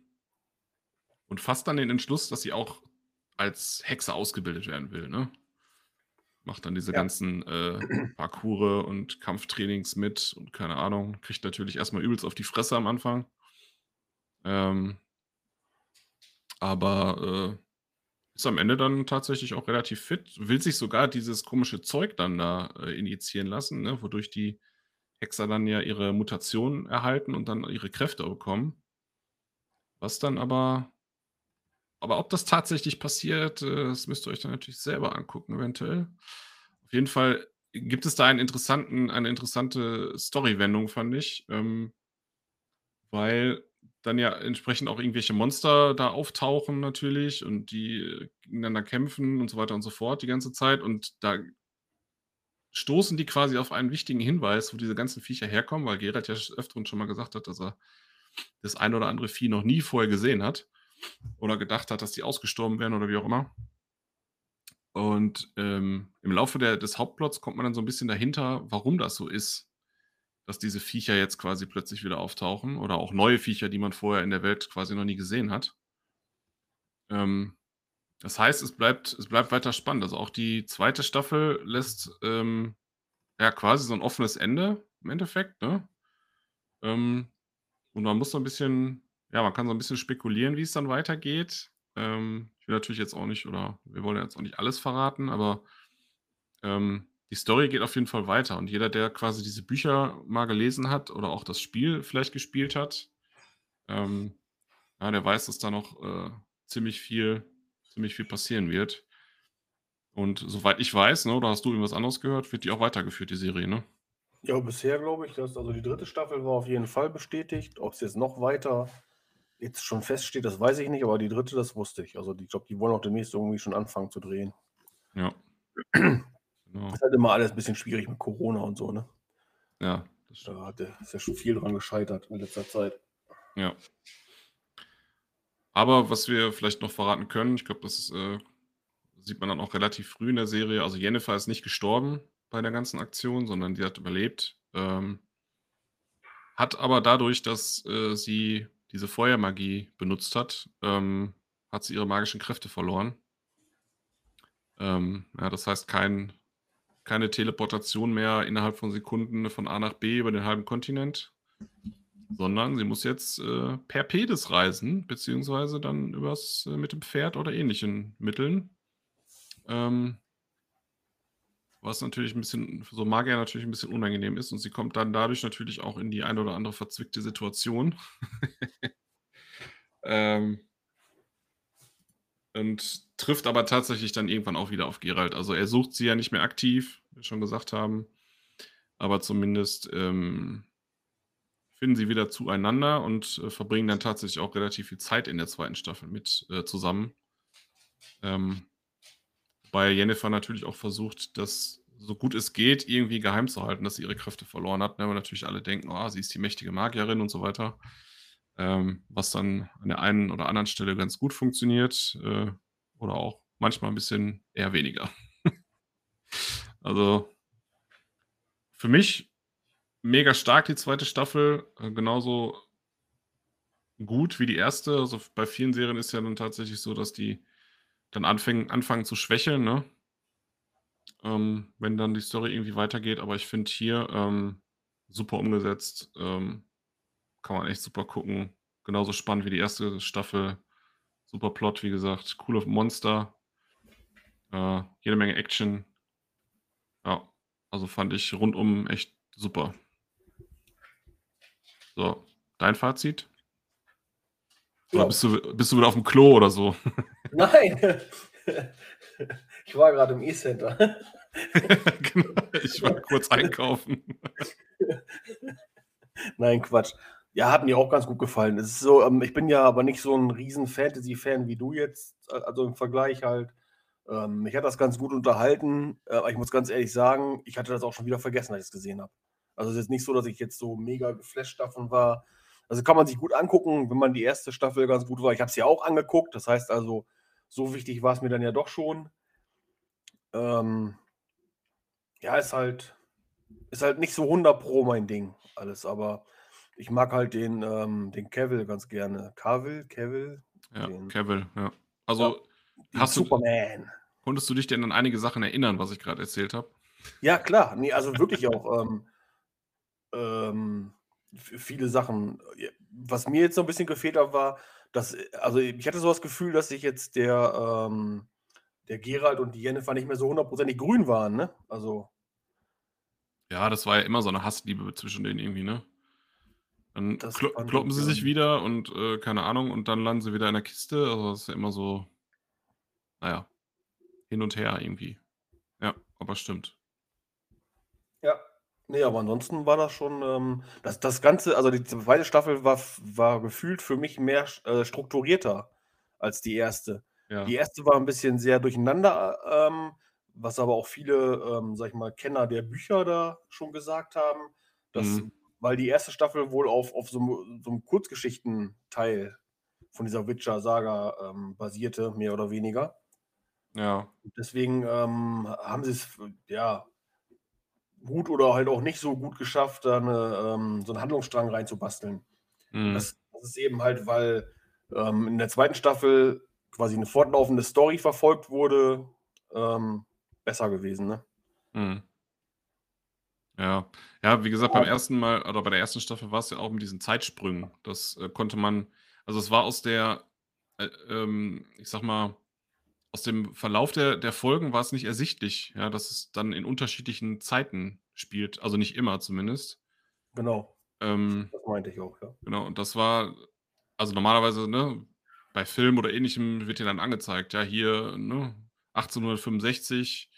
und fasst dann den Entschluss, dass sie auch als Hexe ausgebildet werden will. Ne? Macht dann diese ja. ganzen äh, Parcours und Kampftrainings mit und keine Ahnung. Kriegt natürlich erstmal übelst auf die Fresse am Anfang. Ähm, aber äh, ist am Ende dann tatsächlich auch relativ fit, will sich sogar dieses komische Zeug dann da, äh, injizieren lassen, ne, wodurch die Hexer dann ja ihre Mutationen erhalten und dann ihre Kräfte bekommen. Was dann aber aber ob das tatsächlich passiert, äh, das müsst ihr euch dann natürlich selber angucken eventuell. Auf jeden Fall gibt es da einen interessanten eine interessante Storywendung, fand ich, ähm weil dann ja entsprechend auch irgendwelche Monster da auftauchen natürlich und die äh, gegeneinander kämpfen und so weiter und so fort die ganze Zeit. Und da stoßen die quasi auf einen wichtigen Hinweis, wo diese ganzen Viecher herkommen, weil Geralt ja öfteren schon mal gesagt hat, dass er das ein oder andere Vieh noch nie vorher gesehen hat oder gedacht hat, dass die ausgestorben wären oder wie auch immer. Und ähm, im Laufe der, des Hauptplots kommt man dann so ein bisschen dahinter, warum das so ist dass diese Viecher jetzt quasi plötzlich wieder auftauchen oder auch neue Viecher, die man vorher in der Welt quasi noch nie gesehen hat. Ähm, das heißt, es bleibt, es bleibt weiter spannend. Also auch die zweite Staffel lässt ähm, ja quasi so ein offenes Ende im Endeffekt. Ne? Ähm, und man muss so ein bisschen, ja, man kann so ein bisschen spekulieren, wie es dann weitergeht. Ähm, ich will natürlich jetzt auch nicht, oder wir wollen jetzt auch nicht alles verraten, aber ähm, die Story geht auf jeden Fall weiter und jeder, der quasi diese Bücher mal gelesen hat oder auch das Spiel vielleicht gespielt hat, ähm, ja, der weiß, dass da noch äh, ziemlich viel, ziemlich viel passieren wird. Und soweit ich weiß, ne, oder hast du irgendwas anderes gehört, wird die auch weitergeführt, die Serie, ne? Ja, bisher glaube ich, dass also die dritte Staffel war auf jeden Fall bestätigt. Ob es jetzt noch weiter jetzt schon feststeht, das weiß ich nicht, aber die dritte, das wusste ich. Also ich glaube, die wollen auch demnächst irgendwie schon anfangen zu drehen. Ja. Genau. Ist halt immer alles ein bisschen schwierig mit Corona und so, ne? Ja. Da hat der, ist ja schon viel dran gescheitert in letzter Zeit. Ja. Aber was wir vielleicht noch verraten können, ich glaube, das äh, sieht man dann auch relativ früh in der Serie. Also Jennifer ist nicht gestorben bei der ganzen Aktion, sondern die hat überlebt. Ähm, hat aber dadurch, dass äh, sie diese Feuermagie benutzt hat, ähm, hat sie ihre magischen Kräfte verloren. Ähm, ja, das heißt, kein, keine Teleportation mehr innerhalb von Sekunden von A nach B über den halben Kontinent, sondern sie muss jetzt äh, per Pedis reisen, beziehungsweise dann übers äh, mit dem Pferd oder ähnlichen Mitteln. Ähm, was natürlich ein bisschen, so Magier natürlich ein bisschen unangenehm ist und sie kommt dann dadurch natürlich auch in die eine oder andere verzwickte Situation. ähm, und trifft aber tatsächlich dann irgendwann auch wieder auf Geralt. Also er sucht sie ja nicht mehr aktiv, wie wir schon gesagt haben, aber zumindest ähm, finden sie wieder zueinander und äh, verbringen dann tatsächlich auch relativ viel Zeit in der zweiten Staffel mit äh, zusammen. Ähm, Wobei Jennifer natürlich auch versucht, das so gut es geht irgendwie geheim zu halten, dass sie ihre Kräfte verloren hat. Ne? Aber natürlich alle denken, oh, sie ist die mächtige Magierin und so weiter. Ähm, was dann an der einen oder anderen Stelle ganz gut funktioniert äh, oder auch manchmal ein bisschen eher weniger. also für mich mega stark die zweite Staffel, äh, genauso gut wie die erste. Also bei vielen Serien ist ja dann tatsächlich so, dass die dann anfangen, anfangen zu schwächeln, ne? Ähm, wenn dann die Story irgendwie weitergeht. Aber ich finde hier ähm, super umgesetzt. Ähm, kann man echt super gucken. Genauso spannend wie die erste Staffel. Super Plot, wie gesagt. Coole Monster. Äh, jede Menge Action. Ja, also fand ich rundum echt super. So, dein Fazit? Oder bist du, bist du wieder auf dem Klo oder so? Nein, ich war gerade im E-Center. genau, ich war kurz einkaufen. Nein, Quatsch. Ja, hat mir auch ganz gut gefallen. Es ist so, ähm, ich bin ja aber nicht so ein riesen Fantasy-Fan wie du jetzt, also im Vergleich halt. Ähm, mich hat das ganz gut unterhalten, äh, aber ich muss ganz ehrlich sagen, ich hatte das auch schon wieder vergessen, als ich es gesehen habe. Also es ist jetzt nicht so, dass ich jetzt so mega geflasht davon war. Also kann man sich gut angucken, wenn man die erste Staffel ganz gut war. Ich habe es ja auch angeguckt, das heißt also, so wichtig war es mir dann ja doch schon. Ähm, ja, ist halt, ist halt nicht so 100 Pro mein Ding alles, aber ich mag halt den, ähm, den Cavill ganz gerne. Cavill, Cavill. Ja, den, Cavill, ja. Also den hast du, Superman. konntest du dich denn an einige Sachen erinnern, was ich gerade erzählt habe? Ja, klar. Nee, also wirklich auch ähm, ähm, viele Sachen. Was mir jetzt so ein bisschen gefehlt hat, war, dass, also ich hatte so das Gefühl, dass sich jetzt der, ähm, der Gerald und die Jennifer nicht mehr so hundertprozentig grün waren, ne? Also, Ja, das war ja immer so eine Hassliebe zwischen denen irgendwie, ne? Dann fand kloppen sie sich wieder und äh, keine Ahnung, und dann landen sie wieder in der Kiste. Also das ist ja immer so, naja, hin und her irgendwie. Ja, aber stimmt. Nee, aber ansonsten war das schon, ähm, das, das Ganze, also die zweite Staffel war, war gefühlt für mich mehr äh, strukturierter als die erste. Ja. Die erste war ein bisschen sehr durcheinander, ähm, was aber auch viele, ähm, sag ich mal, Kenner der Bücher da schon gesagt haben, dass, Mhm. weil die erste Staffel wohl auf, auf so, einem- so einem Kurzgeschichtenteil von dieser Witcher-Saga ähm, basierte, mehr oder weniger. Ja. Deswegen ähm, haben sie es, ja, gut oder halt auch nicht so gut geschafft, da eine, ähm, so einen Handlungsstrang reinzubasteln. Mhm. Das, das ist eben halt, weil ähm, in der zweiten Staffel quasi eine fortlaufende Story verfolgt wurde, ähm, besser gewesen. Ne? Mhm. Ja. Ja, wie gesagt, beim ersten Mal oder bei der ersten Staffel war es ja auch mit diesen Zeitsprüngen. Das äh, konnte man, also es war aus der, äh, ähm, ich sag mal, aus dem Verlauf der, der Folgen war es nicht ersichtlich, ja, dass es dann in unterschiedlichen Zeiten spielt. Also nicht immer zumindest. Genau, Ähm, das meinte ich auch, ja. Genau, und das war, also normalerweise, ne, bei Film oder ähnlichem wird dir dann angezeigt, ja, hier, ne, 1865,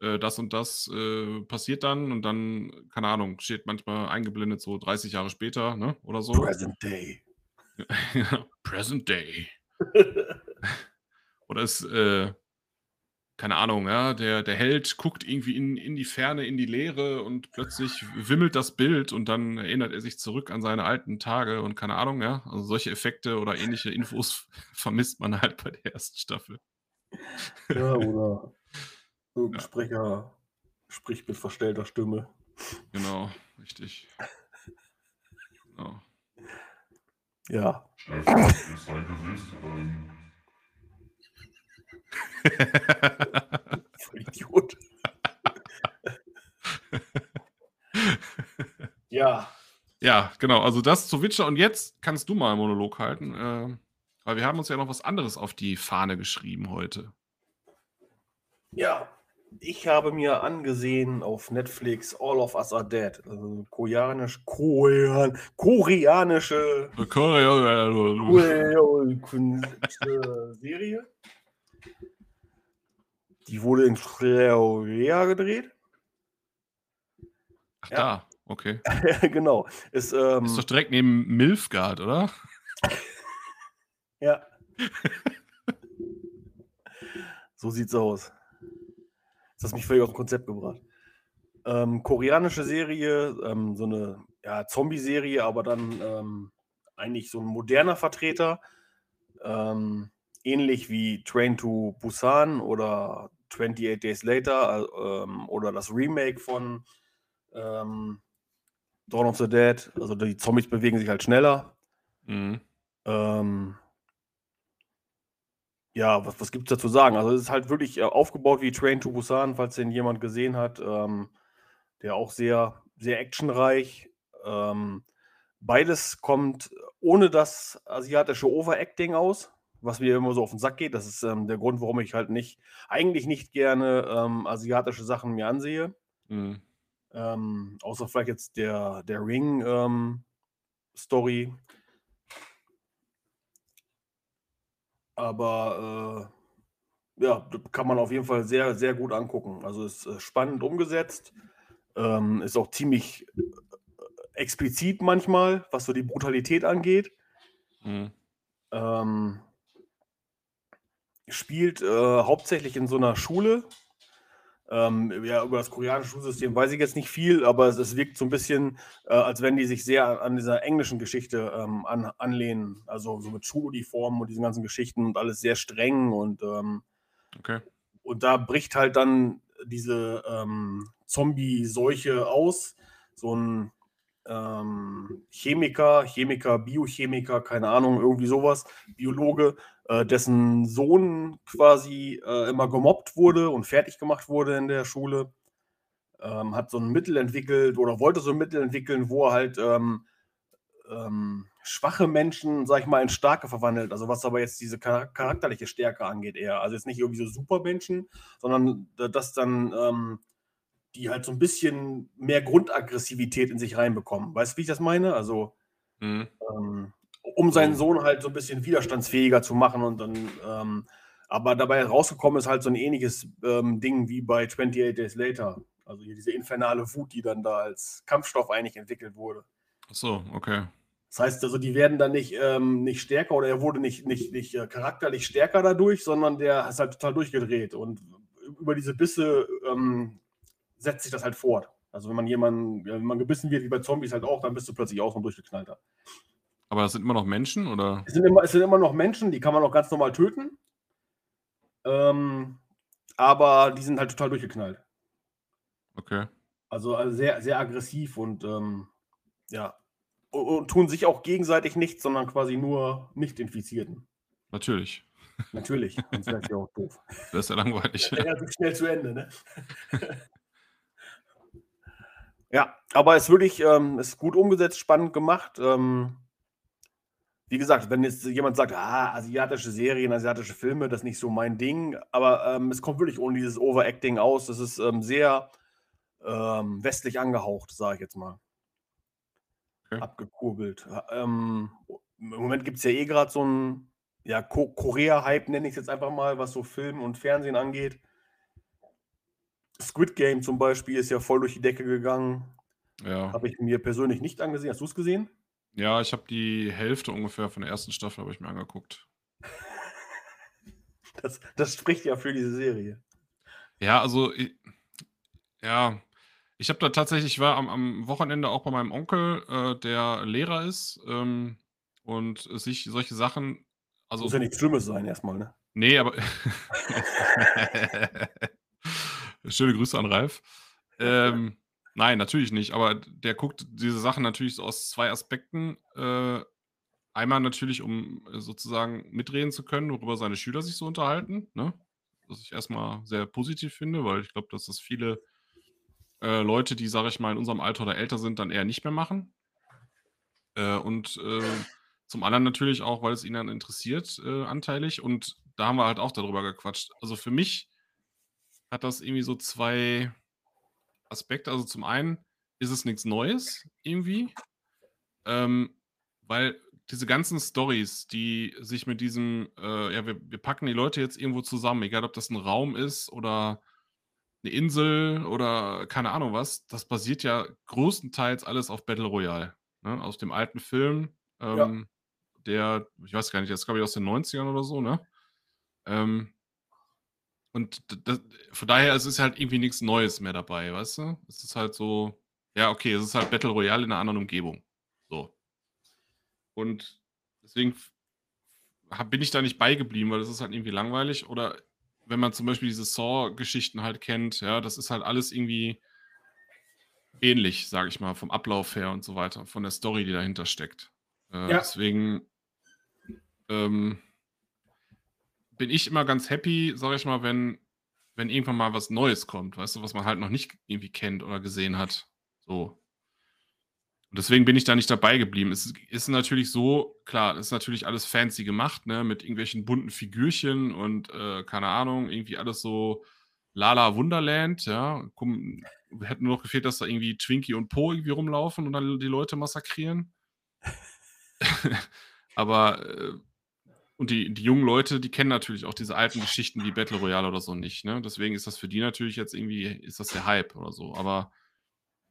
äh, das und das äh, passiert dann und dann, keine Ahnung, steht manchmal eingeblendet so 30 Jahre später, ne, oder so. Present Day. Ja, Present Day. Oder es, äh, keine Ahnung, ja, der, der Held guckt irgendwie in, in die Ferne, in die Leere und plötzlich wimmelt das Bild und dann erinnert er sich zurück an seine alten Tage und keine Ahnung, ja. Also solche Effekte oder ähnliche Infos vermisst man halt bei der ersten Staffel. ja, oder irgendein Ja. Sprecher Spricht mit verstellter Stimme. Genau, richtig. Genau. Ja. Ist Voll Idiot. ja. Ja, genau. Also das zu Witcher. Und jetzt kannst du mal einen Monolog halten, äh, weil wir haben uns ja noch was anderes auf die Fahne geschrieben heute. Ja. Ich habe mir angesehen auf Netflix All of Us Are Dead. Also koreanisch, Korean, koreanische Korea- Korea- Serie. Die wurde in Korea gedreht. Ach Ja. da, okay. Genau. Ist, ähm, Ist doch direkt neben Milfgard, oder? ja. so sieht's aus. Das hat mich völlig aus dem Konzept gebracht. Ähm, koreanische Serie, ähm, so eine ja, Zombie-Serie, aber dann ähm, eigentlich so ein moderner Vertreter. Ähm, ähnlich wie Train to Busan oder 28 Days Later äh, ähm, oder das Remake von ähm, Dawn of the Dead. Also die Zombies bewegen sich halt schneller. Mhm. Ähm, ja, was, was gibt es dazu sagen? Also es ist halt wirklich äh, aufgebaut wie Train to Busan, falls den jemand gesehen hat. Ähm, der auch sehr, sehr actionreich. Ähm, beides kommt ohne das asiatische Overacting aus, was mir immer so auf den Sack geht. Das ist ähm, der Grund, warum ich halt nicht, eigentlich nicht gerne ähm, asiatische Sachen mir ansehe. Mhm. Ähm, außer vielleicht jetzt der, der Ring-Story. Aber äh, ja, kann man auf jeden Fall sehr, sehr gut angucken. Also ist äh, spannend umgesetzt. Ähm, ist auch ziemlich äh, explizit manchmal, was so die Brutalität angeht. Mhm. Ähm, spielt äh, hauptsächlich in so einer Schule. Ähm, ja, über das koreanische Schulsystem weiß ich jetzt nicht viel, aber es, es wirkt so ein bisschen, äh, als wenn die sich sehr an, dieser englischen Geschichte ähm, an, anlehnen. Also so mit Schuluniformen und diesen ganzen Geschichten und alles sehr streng und ähm, Okay. und da bricht halt dann diese ähm, Zombie-Seuche aus. So ein ähm, Chemiker, Chemiker, Biochemiker, keine Ahnung, irgendwie sowas, Biologe, äh, dessen Sohn quasi äh, immer gemobbt wurde und fertig gemacht wurde in der Schule, ähm, hat so ein Mittel entwickelt oder wollte so ein Mittel entwickeln, wo er halt ähm, ähm, schwache Menschen, sag ich mal, in starke verwandelt. Also was aber jetzt diese char charakterliche Stärke angeht eher. Also jetzt nicht irgendwie so Supermenschen, sondern da- dass dann ähm, die halt so ein bisschen mehr Grundaggressivität in sich reinbekommen. Weißt du, wie ich das meine? Also Mhm. ähm, um seinen Sohn halt so ein bisschen widerstandsfähiger zu machen und dann, ähm, aber dabei rausgekommen ist halt so ein ähnliches ähm, Ding wie bei 28 Days Later. Also hier diese infernale Wut, die dann da als Kampfstoff eigentlich entwickelt wurde. Ach so, okay. Das heißt also, die werden dann nicht, ähm, nicht stärker oder er wurde nicht, nicht, nicht äh, charakterlich stärker dadurch, sondern der ist halt total durchgedreht. Und über diese Bisse ähm, setzt sich das halt fort. Also wenn man jemanden, wenn man gebissen wird, wie bei Zombies halt auch, dann bist du plötzlich auch so ein durchgeknallter. Aber das sind immer noch Menschen, oder? Es sind, immer, es sind immer noch Menschen, die kann man auch ganz normal töten. Ähm, aber die sind halt total durchgeknallt. Okay. Also, also sehr, sehr aggressiv und ähm, ja. Und, und tun sich auch gegenseitig nichts, sondern quasi nur Nicht-Infizierten. Natürlich. Natürlich, sonst wäre es ja auch doof. Das ist ja langweilig. Relativ schnell zu Ende, ne? ja, aber es ist wirklich ähm, ist gut umgesetzt, spannend gemacht. Ähm, wie gesagt, wenn jetzt jemand sagt, ah, asiatische Serien, asiatische Filme, das ist nicht so mein Ding, aber ähm, es kommt wirklich ohne dieses Overacting aus. Das ist ähm, sehr ähm, westlich angehaucht, sage ich jetzt mal. Okay. Abgekurbelt. Ähm, Im Moment gibt es ja eh gerade so einen ja, Ko Korea-Hype, nenne ich es jetzt einfach mal, was so Film und Fernsehen angeht. Squid Game zum Beispiel ist ja voll durch die Decke gegangen. Ja. Habe ich mir persönlich nicht angesehen. Hast du es gesehen? Ja, ich habe die Hälfte ungefähr von der ersten Staffel habe ich mir angeguckt. Das, das spricht ja für diese Serie. Ja, also i- ja, ich habe da tatsächlich, ich war am, am Wochenende auch bei meinem Onkel, äh, der Lehrer ist ähm, und sich solche Sachen, also Muss ja nichts Schlimmes sein, erstmal, ne? Nee, aber. Schöne Grüße an Ralf. ähm, nein, natürlich nicht. Aber der guckt diese Sachen natürlich so aus zwei Aspekten. Äh, einmal natürlich, um äh, sozusagen mitreden zu können, worüber seine Schüler sich so unterhalten. Ne? Was ich erstmal sehr positiv finde, weil ich glaube, dass das viele äh, Leute, die, sage ich mal, in unserem Alter oder älter sind, dann eher nicht mehr machen. Äh, und äh, zum anderen natürlich auch, weil es ihn dann interessiert, äh, anteilig. Und da haben wir halt auch darüber gequatscht. Also für mich hat das irgendwie so zwei Aspekte. Also zum einen ist es nichts Neues irgendwie, ähm, weil diese ganzen Stories, die sich mit diesem, äh, ja, wir, wir packen die Leute jetzt irgendwo zusammen, egal ob das ein Raum ist oder eine Insel oder keine Ahnung was, das basiert ja größtenteils alles auf Battle Royale. Ne? Aus dem alten Film, Ja. ähm, der, ich weiß gar nicht, das ist glaube ich aus den 90ern oder so, ne? Ähm, und das, von daher es ist halt irgendwie nichts Neues mehr dabei, weißt du? Es ist halt so, ja, okay, es ist halt Battle Royale in einer anderen Umgebung. So. Und deswegen bin ich da nicht beigeblieben, weil das ist halt irgendwie langweilig. Oder wenn man zum Beispiel diese Saw-Geschichten halt kennt, ja, das ist halt alles irgendwie ähnlich, sage ich mal, vom Ablauf her und so weiter, von der Story, die dahinter steckt. Äh, Ja. Deswegen ähm, bin ich immer ganz happy, sage ich mal, wenn, wenn irgendwann mal was Neues kommt, weißt du, was man halt noch nicht irgendwie kennt oder gesehen hat. So. Und deswegen bin ich da nicht dabei geblieben. Es ist natürlich so, klar, es ist natürlich alles fancy gemacht, ne, mit irgendwelchen bunten Figürchen und äh, keine Ahnung, irgendwie alles so Lala Wunderland, ja. Komm, hätten nur noch gefehlt, dass da irgendwie Twinkie und Po irgendwie rumlaufen und dann die Leute massakrieren. Aber äh, und die, die jungen Leute, die kennen natürlich auch diese alten Geschichten wie Battle Royale oder so nicht, ne? Deswegen ist das für die natürlich jetzt irgendwie, ist das der Hype oder so. Aber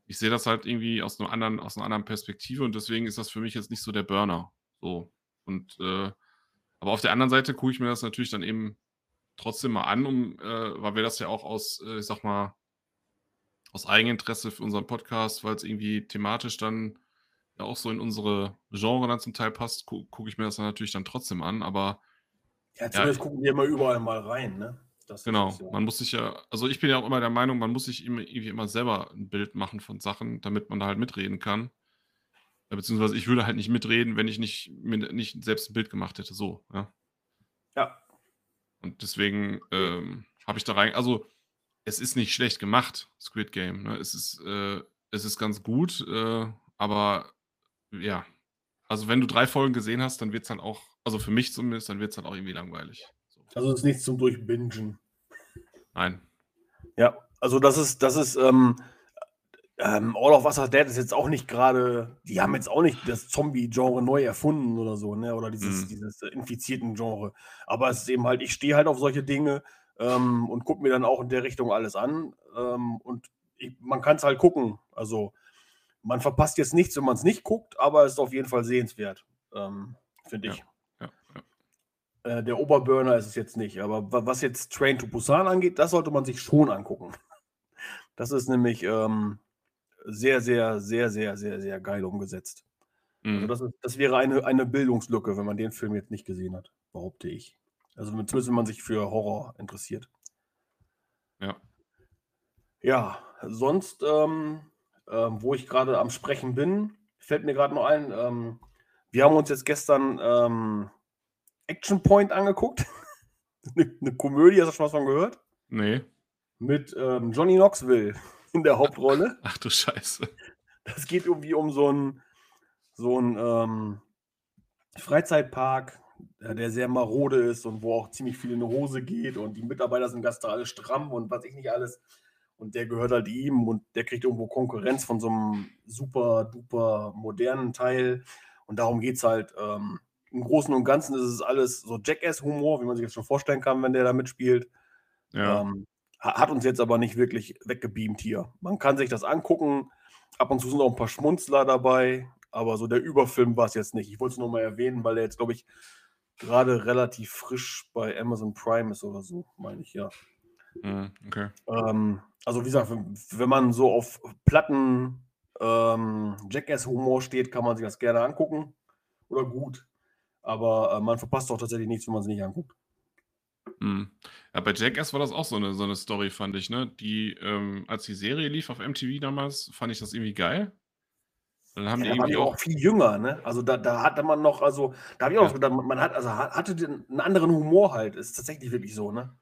ich sehe das halt irgendwie aus einer anderen, aus einer anderen Perspektive und deswegen ist das für mich jetzt nicht so der Burner. So. Und äh, aber auf der anderen Seite gucke ich mir das natürlich dann eben trotzdem mal an, um, äh, weil wir das ja auch aus, äh, ich sag mal, aus Eigeninteresse für unseren Podcast, weil es irgendwie thematisch dann auch so in unsere Genre dann zum Teil passt, gu gucke ich mir das dann natürlich dann trotzdem an. Aber Ja, ja, zumindest gucken wir immer überall mal rein, ne? Das Genau, ja. man muss sich ja, also ich bin ja auch immer der Meinung, man muss sich immer, irgendwie immer selber ein Bild machen von Sachen, damit man da halt mitreden kann. Ja, beziehungsweise ich würde halt nicht mitreden, wenn ich nicht, mir nicht selbst ein Bild gemacht hätte, so, ja. Ja, Und deswegen ähm, habe ich da rein, also es ist nicht schlecht gemacht, Squid Game. Ne? Es, ist, äh, es ist ganz gut, äh, aber ja, also wenn du drei Folgen gesehen hast, dann wird es dann auch, also für mich zumindest, dann wird es dann auch irgendwie langweilig. So. also es ist nichts zum Durchbingen. Nein. Ja, also das ist, das ist, ähm, ähm, All of Us are Dead ist jetzt auch nicht gerade, die haben jetzt auch nicht das Zombie-Genre neu erfunden oder so, ne? Oder dieses, Mhm. dieses infizierten Genre. Aber es ist eben halt, ich stehe halt auf solche Dinge ähm, und gucke mir dann auch in der Richtung alles an. Ähm, und ich, man kann es halt gucken. Also man verpasst jetzt nichts, wenn man es nicht guckt, aber es ist auf jeden Fall sehenswert, ähm, finde Ja, ich. ja, ja. Äh, der Oberburner ist es jetzt nicht. Aber wa- was jetzt Train to Busan angeht, das sollte man sich schon angucken. Das ist nämlich ähm, sehr, sehr, sehr, sehr, sehr, sehr geil umgesetzt. Also Mhm. das, ist, das wäre eine, eine Bildungslücke, wenn man den Film jetzt nicht gesehen hat, behaupte ich. Also zumindest wenn man sich für Horror interessiert. Ja. Ja, sonst, ähm, ähm, wo ich gerade am Sprechen bin, fällt mir gerade noch ein, ähm, wir haben uns jetzt gestern ähm, Action Point angeguckt. eine, eine Komödie, hast du schon was von gehört? Nee. Mit ähm, Johnny Knoxville in der Hauptrolle. Ach du Scheiße. Das geht irgendwie um so einen so einen, ähm, Freizeitpark, der sehr marode ist und wo auch ziemlich viel in die Hose geht und die Mitarbeiter sind da alle stramm und was ich nicht alles. Und der gehört halt ihm und der kriegt irgendwo Konkurrenz von so einem super duper modernen Teil. Und darum geht es halt. Ähm, Im Großen und Ganzen ist es alles so Jackass-Humor, wie man sich jetzt schon vorstellen kann, wenn der da mitspielt. Ja. Ähm, ha- hat uns jetzt aber nicht wirklich weggebeamt hier. Man kann sich das angucken. Ab und zu sind auch ein paar Schmunzler dabei, aber so der Überfilm war es jetzt nicht. Ich wollte es nur mal erwähnen, weil der jetzt, glaube ich, gerade relativ frisch bei Amazon Prime ist oder so, meine ich, ja. Mhm, okay. Ähm, also wie gesagt, wenn, wenn man so auf platten ähm, Jackass-Humor steht, kann man sich das gerne angucken. Oder gut. Aber äh, man verpasst doch tatsächlich nichts, wenn man es nicht anguckt. Mhm. Ja, bei Jackass war das auch so eine, so eine Story, fand ich, ne? Die, ähm, als die Serie lief auf MTV damals, fand ich das irgendwie geil. Dann haben Ja, die da irgendwie auch auch. viel jünger, ne? Also da, da hatte man noch, also da habe ich auch Ja. gedacht, man hat, also ha- hatte den, einen anderen Humor halt. Ist tatsächlich wirklich so, ne?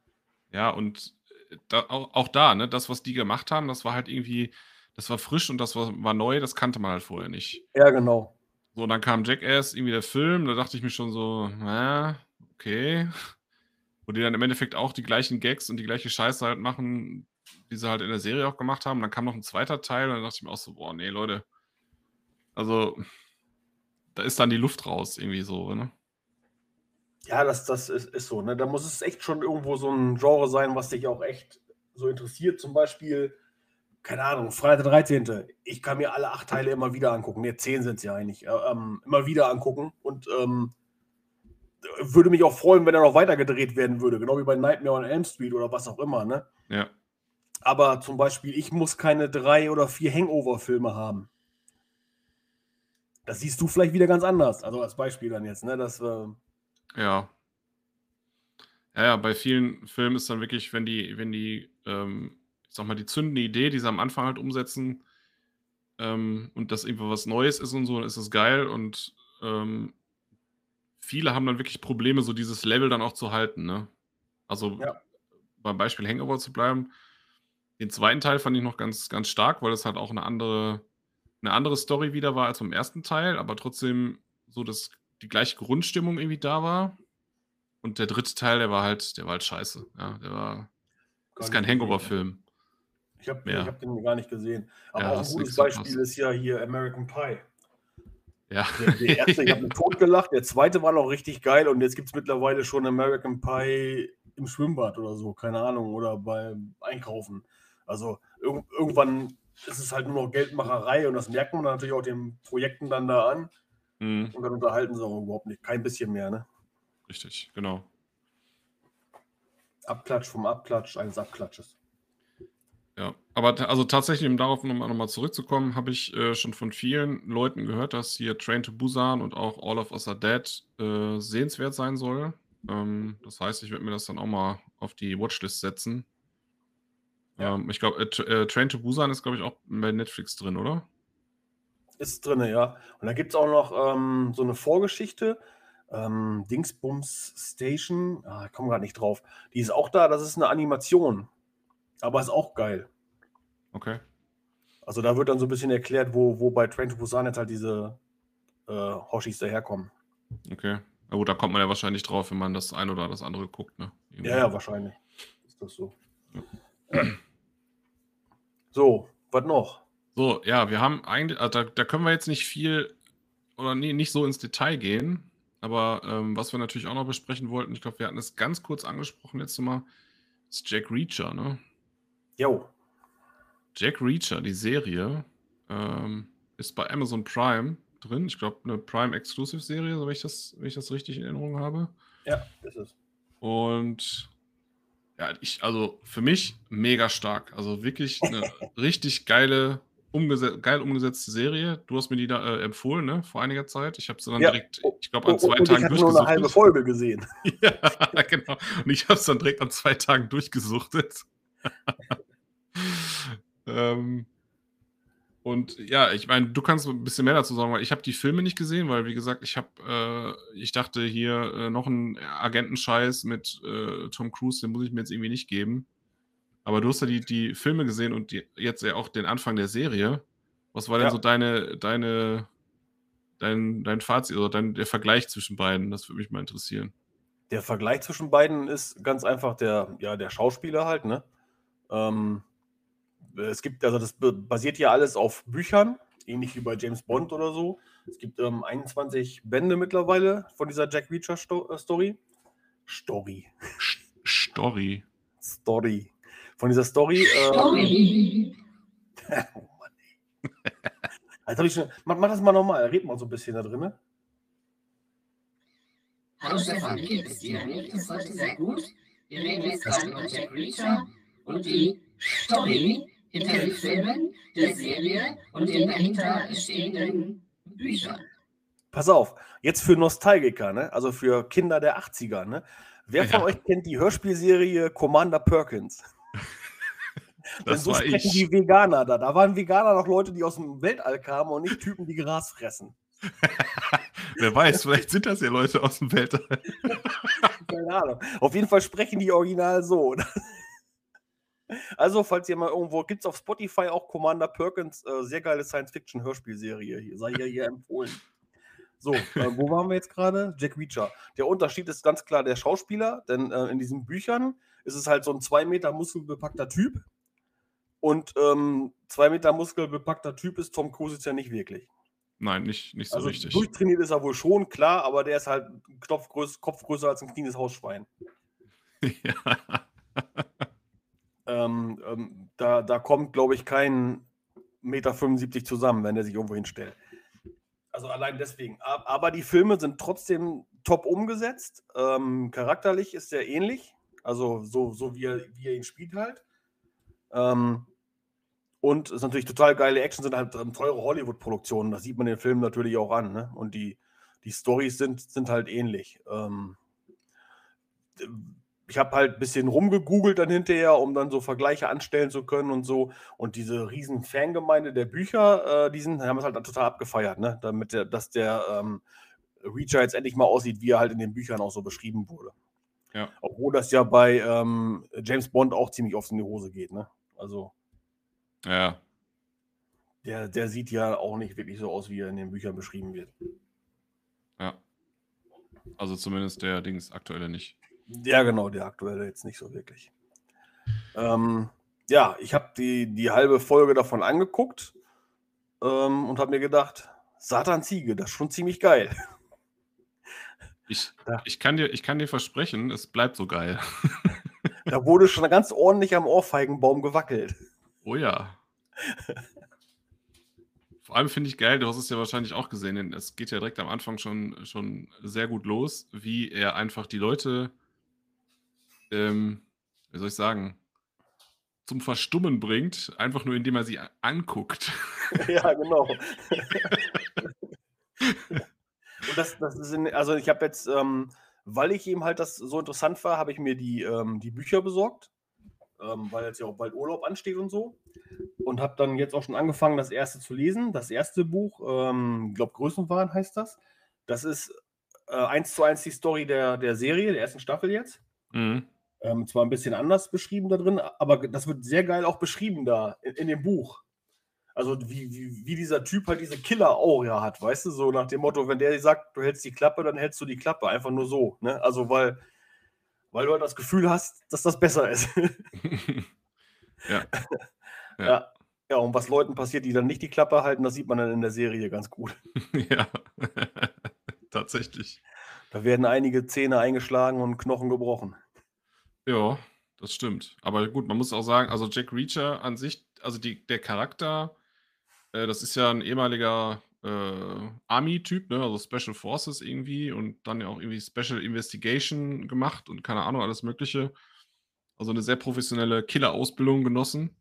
Ja, und da, auch, auch da, ne? Das, was die gemacht haben, das war halt irgendwie, das war frisch und das war, war neu, das kannte man halt vorher nicht. Ja, genau. So, und dann kam Jackass, irgendwie der Film, da dachte ich mir schon so, na, okay. Wo die dann im Endeffekt auch die gleichen Gags und die gleiche Scheiße halt machen, die sie halt in der Serie auch gemacht haben. Dann kam noch ein zweiter Teil und dann dachte ich mir auch so, boah, nee, Leute. Also, da ist dann die Luft raus, irgendwie so, ne? Ja, das, das ist, ist so, ne? Da muss es echt schon irgendwo so ein Genre sein, was dich auch echt so interessiert. Zum Beispiel, keine Ahnung, Freitag der 13. Ich kann mir alle acht Teile immer wieder angucken. Ne, zehn sind es ja eigentlich. Äh, ähm, immer wieder angucken und ähm, würde mich auch freuen, wenn er noch weiter gedreht werden würde. Genau wie bei Nightmare on Elm Street oder was auch immer, ne? Ja. Aber zum Beispiel, ich muss keine drei oder vier Hangover-Filme haben. Das siehst du vielleicht wieder ganz anders. Also als Beispiel dann jetzt, ne? Das, äh, Ja. Ja, ja, bei vielen Filmen ist dann wirklich, wenn die, wenn die, ähm, ich sag mal, die zündende Idee, die sie am Anfang halt umsetzen, ähm, und das irgendwie was Neues ist und so, dann ist es geil und ähm, viele haben dann wirklich Probleme, so dieses Level dann auch zu halten, ne? Also Ja. beim Beispiel Hangover zu bleiben. Den zweiten Teil fand ich noch ganz, ganz stark, weil es halt auch eine andere, eine andere Story wieder war als beim ersten Teil, aber trotzdem so, dass die gleiche Grundstimmung irgendwie da war. Und der dritte Teil, der war halt, der war halt scheiße. Ja, der war, gar ist kein. Hangover-Film. Ich habe hab den gar nicht gesehen. Aber Ja, auch ein gutes. Beispiel ist ja hier American Pie. Ja. Der, der erste, ich habe mich totgelacht, der zweite war noch richtig geil und jetzt gibt es mittlerweile schon American Pie im Schwimmbad oder so, keine Ahnung, oder beim Einkaufen. Also irg irgendwann ist es halt nur noch Geldmacherei und das merkt man natürlich auch den Projekten dann da an Mhm, und dann unterhalten sie auch überhaupt nicht, kein bisschen mehr, ne? richtig, genau. Abklatsch vom Abklatsch eines Abklatsches. Ja, aber also tatsächlich, um darauf nochmal noch zurückzukommen, habe ich äh, schon von vielen Leuten gehört, dass hier Train to Busan und auch All of Us Are Dead äh, sehenswert sein soll. Ähm, das heißt, ich werde mir das dann auch mal auf die Watchlist setzen. Ja. Ähm, ich glaube, äh, äh, Train to Busan ist, glaube ich, auch bei Netflix drin, oder? Ist drin, ja. Und da gibt es auch noch ähm, so eine Vorgeschichte. Ähm, Dingsbums Station, ah, ich komme gerade nicht drauf. Die ist auch da, das ist eine Animation. Aber ist auch geil. Okay. Also da wird dann so ein bisschen erklärt, wo, wo bei Train to Busan jetzt halt diese äh, Hoshis daherkommen. Okay. Na gut, da kommt man ja wahrscheinlich drauf, wenn man das eine oder das andere guckt, ne? Irgendwie. Ja, ja, wahrscheinlich. Ist das so. Ja. So, was noch? So, ja, wir haben eigentlich, also da, da können wir jetzt nicht viel oder nee, nicht so ins Detail gehen, aber ähm, was wir natürlich auch noch besprechen wollten, ich glaube, wir hatten es ganz kurz angesprochen letztes Mal, ist Jack Reacher, ne? Jo, Jack Reacher, die Serie, ähm, ist bei Amazon Prime drin. Ich glaube, eine Prime-Exclusive-Serie, so wenn ich, das, wenn ich das richtig in Erinnerung habe. ja, ist es. Und ja, ich, also für mich mega stark. Also wirklich eine richtig geile, umgeset geil umgesetzte Serie. Du hast mir die da äh, empfohlen, ne, vor einiger Zeit. Ich habe sie dann Ja. direkt, ich glaube, an Und, zwei und ich Tagen hatte nur eine halbe. Folge gesehen. ja, genau. Und ich habe es dann direkt an zwei Tagen durchgesuchtet. ähm, und ja, ich meine, du kannst ein bisschen mehr dazu sagen, weil ich habe die Filme nicht gesehen, weil wie gesagt, ich habe, äh, ich dachte hier äh, noch ein Agentenscheiß mit äh, Tom Cruise, den muss ich mir jetzt irgendwie nicht geben. Aber du hast ja die, die Filme gesehen und die, jetzt ja auch den Anfang der Serie. Was war denn Ja. so deine, deine, dein, dein Fazit oder dein, der Vergleich zwischen beiden? Das würde mich mal interessieren. Der Vergleich zwischen beiden ist ganz einfach der, ja, der Schauspieler halt, ne? Ähm, es gibt, also das basiert ja alles auf Büchern, ähnlich wie bei James Bond oder so. Es gibt ähm, 21 Bände mittlerweile von dieser Jack Reacher Sto äh, Story. Story. Story. Story. Von dieser Story. Ähm, Sorry. oh Mann, ey. Ich schon, mach, mach das mal nochmal, red mal so ein bisschen da drin. Ne? Hallo Stefan, wie geht es dir? Mir geht es heute sehr gut. Wir reden jetzt gerade über Jack Reacher und die Story hinter den Filmen, der Serie und den dahinter stehenden Büchern. Pass auf, jetzt für Nostalgiker, ne? also für Kinder der 80er, ne? Wer von Ja. euch kennt die Hörspielserie Commander Perkins? Das so war sprechen ich. die Veganer da. Da waren Veganer noch Leute, die aus dem Weltall kamen und nicht Typen, die Gras fressen. Wer weiß, vielleicht sind das ja Leute aus dem Weltall. Keine Ahnung. Auf jeden Fall sprechen die original so. Also, falls ihr mal irgendwo, gibt es auf Spotify auch Commander Perkins, äh, sehr geile Science-Fiction-Hörspielserie. Hier, sei ja hier empfohlen. So, äh, wo waren wir jetzt gerade? Jack Reacher. Der Unterschied ist ganz klar der Schauspieler, denn äh, in diesen Büchern ist es halt so ein zwei Meter muskelbepackter Typ. Und ähm, zwei Meter muskelbepackter Typ ist Tom Cruise jetzt ja nicht wirklich. Nein, nicht, nicht so Also richtig. durchtrainiert ist er wohl schon, klar, aber der ist halt Knopf größ, Kopf größer als ein kleines Hausschwein. ja. Ähm, ähm, da, da kommt, glaube ich, kein Meter 75 zusammen, wenn der sich irgendwo hinstellt. Also allein deswegen. Aber die Filme sind trotzdem top umgesetzt. Ähm, charakterlich ist er ähnlich. Also so, so wie, er, wie er ihn spielt halt. Ähm, und es ist natürlich total geile Action, sind halt ähm, teure Hollywood-Produktionen. Das sieht man den Film natürlich auch an. Ne? Und die, die Stories sind, sind halt ähnlich. Ähm, ich habe halt ein bisschen rumgegoogelt dann hinterher, um dann so Vergleiche anstellen zu können und so. Und diese riesen Fangemeinde der Bücher, äh, die sind, haben es halt total abgefeiert, ne? Damit der, dass der ähm, Reacher jetzt endlich mal aussieht, wie er halt in den Büchern auch so beschrieben wurde. Ja. Obwohl das ja bei ähm, James Bond auch ziemlich oft in die Hose geht, ne? Also ja. der, der sieht ja auch nicht wirklich so aus, wie er in den Büchern beschrieben wird. Ja. Also zumindest der Dings aktuelle nicht. Ja, genau, der aktuelle jetzt nicht so wirklich. Ähm, ja, ich habe die, die halbe Folge davon angeguckt ähm, und habe mir gedacht, Satan Ziege, das ist schon ziemlich geil. Ich, ich, kann dir, ich kann dir versprechen, es bleibt so geil. Da wurde schon ganz ordentlich am Ohrfeigenbaum gewackelt. Oh ja. Vor allem finde ich geil, du hast es ja wahrscheinlich auch gesehen, denn es geht ja direkt am Anfang schon, schon sehr gut los, wie er einfach die Leute, ähm, wie soll ich sagen, zum Verstummen bringt, einfach nur indem er sie anguckt. ja, genau. das, das ist in, also ich habe jetzt, ähm, weil ich eben halt das so interessant war, habe ich mir die, ähm, die Bücher besorgt, ähm, weil jetzt ja auch bald Urlaub ansteht und so. Und habe dann jetzt auch schon angefangen, das erste zu lesen. Das erste Buch, ähm, ich glaube Größenwahn heißt das. Das ist äh, eins zu eins die Story der, der Serie, der ersten Staffel jetzt. Mhm. Ähm, zwar ein bisschen anders beschrieben da drin, aber das wird sehr geil auch beschrieben da in, in dem Buch. Also wie, wie, wie dieser Typ halt diese Killer-Aura hat, weißt du, so nach dem Motto, wenn der sagt, du hältst die Klappe, dann hältst du die Klappe, einfach nur so. Ne? Also weil, weil du halt das Gefühl hast, dass das besser ist. ja. Ja. ja. ja, und was Leuten passiert, die dann nicht die Klappe halten, das sieht man dann in der Serie ganz gut. ja. Tatsächlich. Da werden einige Zähne eingeschlagen und Knochen gebrochen. Ja, das stimmt. Aber gut, man muss auch sagen, also Jack Reacher an sich, also die, der Charakter, äh, das ist ja ein ehemaliger äh, Army-Typ, ne? also Special Forces irgendwie und dann ja auch irgendwie Special Investigation gemacht und keine Ahnung, alles Mögliche. Also eine sehr professionelle Killer-Ausbildung genossen.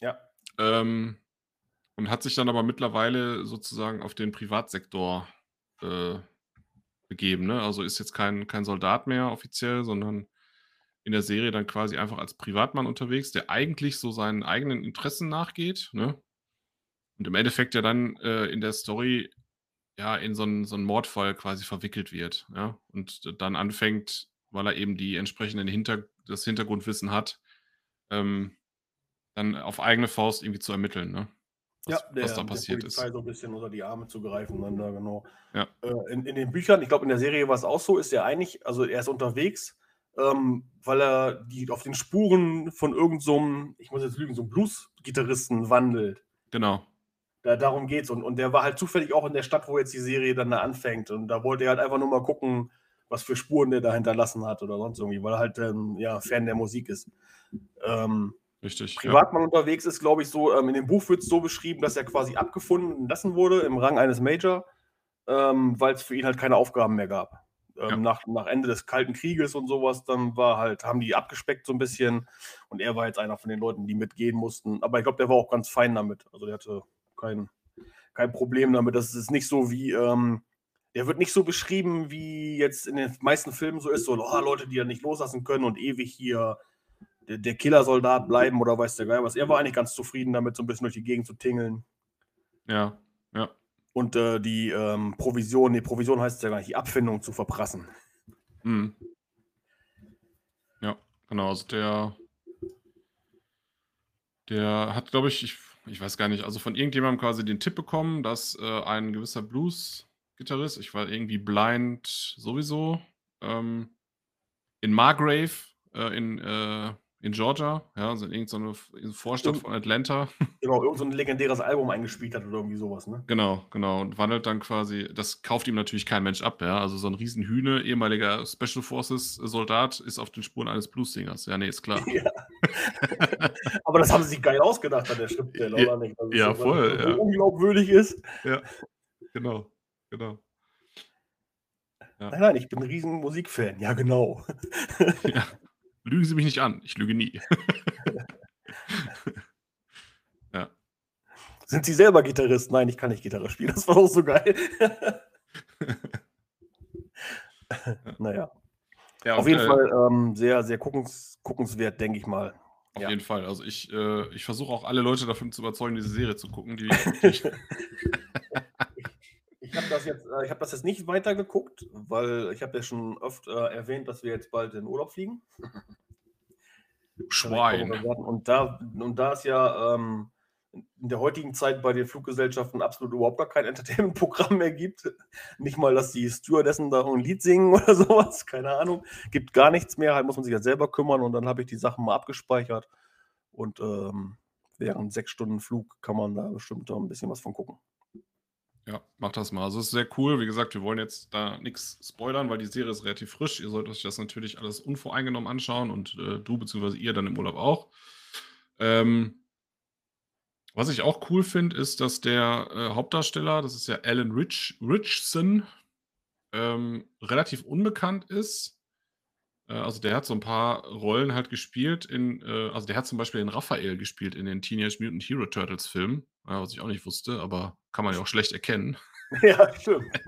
Ja. Ähm, und hat sich dann aber mittlerweile sozusagen auf den Privatsektor äh, begeben. Ne? Also ist jetzt kein, kein Soldat mehr offiziell, sondern in der Serie dann quasi einfach als Privatmann unterwegs, der eigentlich so seinen eigenen Interessen nachgeht. Ne? Und im Endeffekt ja dann äh, in der Story ja in so einen, so einen Mordfall quasi verwickelt wird. Ja? Und dann anfängt, weil er eben die entsprechenden Hinter das Hintergrundwissen hat, ähm, dann auf eigene Faust irgendwie zu ermitteln, ne? Was, der, was da der passiert ist. Polizei so ein bisschen unter die Arme zu greifen, dann da genau. Ja. Äh, in, in den Büchern, ich glaube in der Serie war es auch so, ist er eigentlich, also er ist unterwegs, ähm, weil er die auf den Spuren von irgendeinem, so ich muss jetzt lügen, so einem Blues-Gitarristen wandelt. Genau. Da, darum geht's. Und, und der war halt zufällig auch in der Stadt, wo jetzt die Serie dann da anfängt. Und da wollte er halt einfach nur mal gucken, was für Spuren der da hinterlassen hat oder sonst irgendwie, weil er halt ähm, ja, Fan der Musik ist. Ähm, Richtig. Ja. Privatmann unterwegs ist, glaube ich, so, ähm, in dem Buch wird es so beschrieben, dass er quasi abgefunden lassen wurde im Rang eines Major, ähm, weil es für ihn halt keine Aufgaben mehr gab. Ähm, Ja. nach, nach Ende des Kalten Krieges und sowas, dann war halt, haben die abgespeckt so ein bisschen und er war jetzt einer von den Leuten, die mitgehen mussten. Aber ich glaube, der war auch ganz fein damit. Also der hatte kein, kein Problem damit. Das ist nicht so wie, ähm, der wird nicht so beschrieben, wie jetzt in den meisten Filmen so ist, so oh, Leute, die ja nicht loslassen können und ewig hier der, der Killersoldat bleiben oder weiß der Geil was. Er war eigentlich ganz zufrieden damit, so ein bisschen durch die Gegend zu tingeln. Ja, ja. Und äh, die ähm, Provision, die Provision heißt ja gar nicht, die Abfindung zu verprassen. Mhm. Ja, genau. Also der, der hat, glaube ich, ich, ich weiß gar nicht, also von irgendjemandem quasi den Tipp bekommen, dass äh, ein gewisser Blues-Gitarrist, ich war irgendwie blind sowieso, ähm, in Margrave, äh, in, äh, in Georgia, ja, also in irgendeiner Vorstadt von Atlanta. Genau, irgend so ein legendäres Album eingespielt hat oder irgendwie sowas, ne? Genau, genau. Und wandelt dann quasi, das kauft ihm natürlich kein Mensch ab, ja. Also so ein Riesenhühne, ehemaliger Special Forces Soldat, ist auf den Spuren eines Blues-Singers. Ja, nee, ist klar. Ja. Aber das haben sie sich geil ausgedacht an der Schriftsteller, Ja, oder nicht? Es ja, so, voll, so ja. unglaubwürdig ist. Ja, genau, genau. Ja. Nein, nein, ich bin ein riesen Musikfan. Ja, genau. Ja. Lügen Sie mich nicht an, ich lüge nie. ja. Sind Sie selber Gitarrist? Nein, ich kann nicht Gitarre spielen. Das war auch so geil. naja. ja Auf jeden äh, Fall ähm, sehr, sehr guckens, guckenswert, denke ich mal. Auf Ja. jeden Fall. Also ich, äh, ich versuche auch alle Leute davon zu überzeugen, diese Serie zu gucken. Die, die Ich habe das, jetzt, äh, ich hab das jetzt nicht weitergeguckt, weil ich habe ja schon oft äh, erwähnt, dass wir jetzt bald in Urlaub fliegen. Schwein. Und da, und da es ja ähm, in der heutigen Zeit bei den Fluggesellschaften absolut überhaupt gar kein Entertainment-Programm mehr gibt, nicht mal, dass die Stewardessen da ein Lied singen oder sowas, keine Ahnung, gibt gar nichts mehr, halt muss man sich ja selber kümmern und dann habe ich die Sachen mal abgespeichert und ähm, während sechs Stunden Flug kann man da bestimmt auch ein bisschen was von gucken. Ja, macht das mal. Also es ist sehr cool. Wie gesagt, wir wollen jetzt da nichts spoilern, weil die Serie ist relativ frisch. Ihr sollt euch das natürlich alles unvoreingenommen anschauen und äh, du bzw. ihr dann im Urlaub auch. Ähm, was ich auch cool finde, ist, dass der äh, Hauptdarsteller, das ist ja Alan Rich, Richson, ähm, relativ unbekannt ist. Äh, also der hat so ein paar Rollen halt gespielt in, äh, also der hat zum Beispiel den Raphael gespielt in den Teenage Mutant Hero Turtles Filmen, was ich auch nicht wusste, aber kann man ja auch schlecht erkennen. ja, stimmt.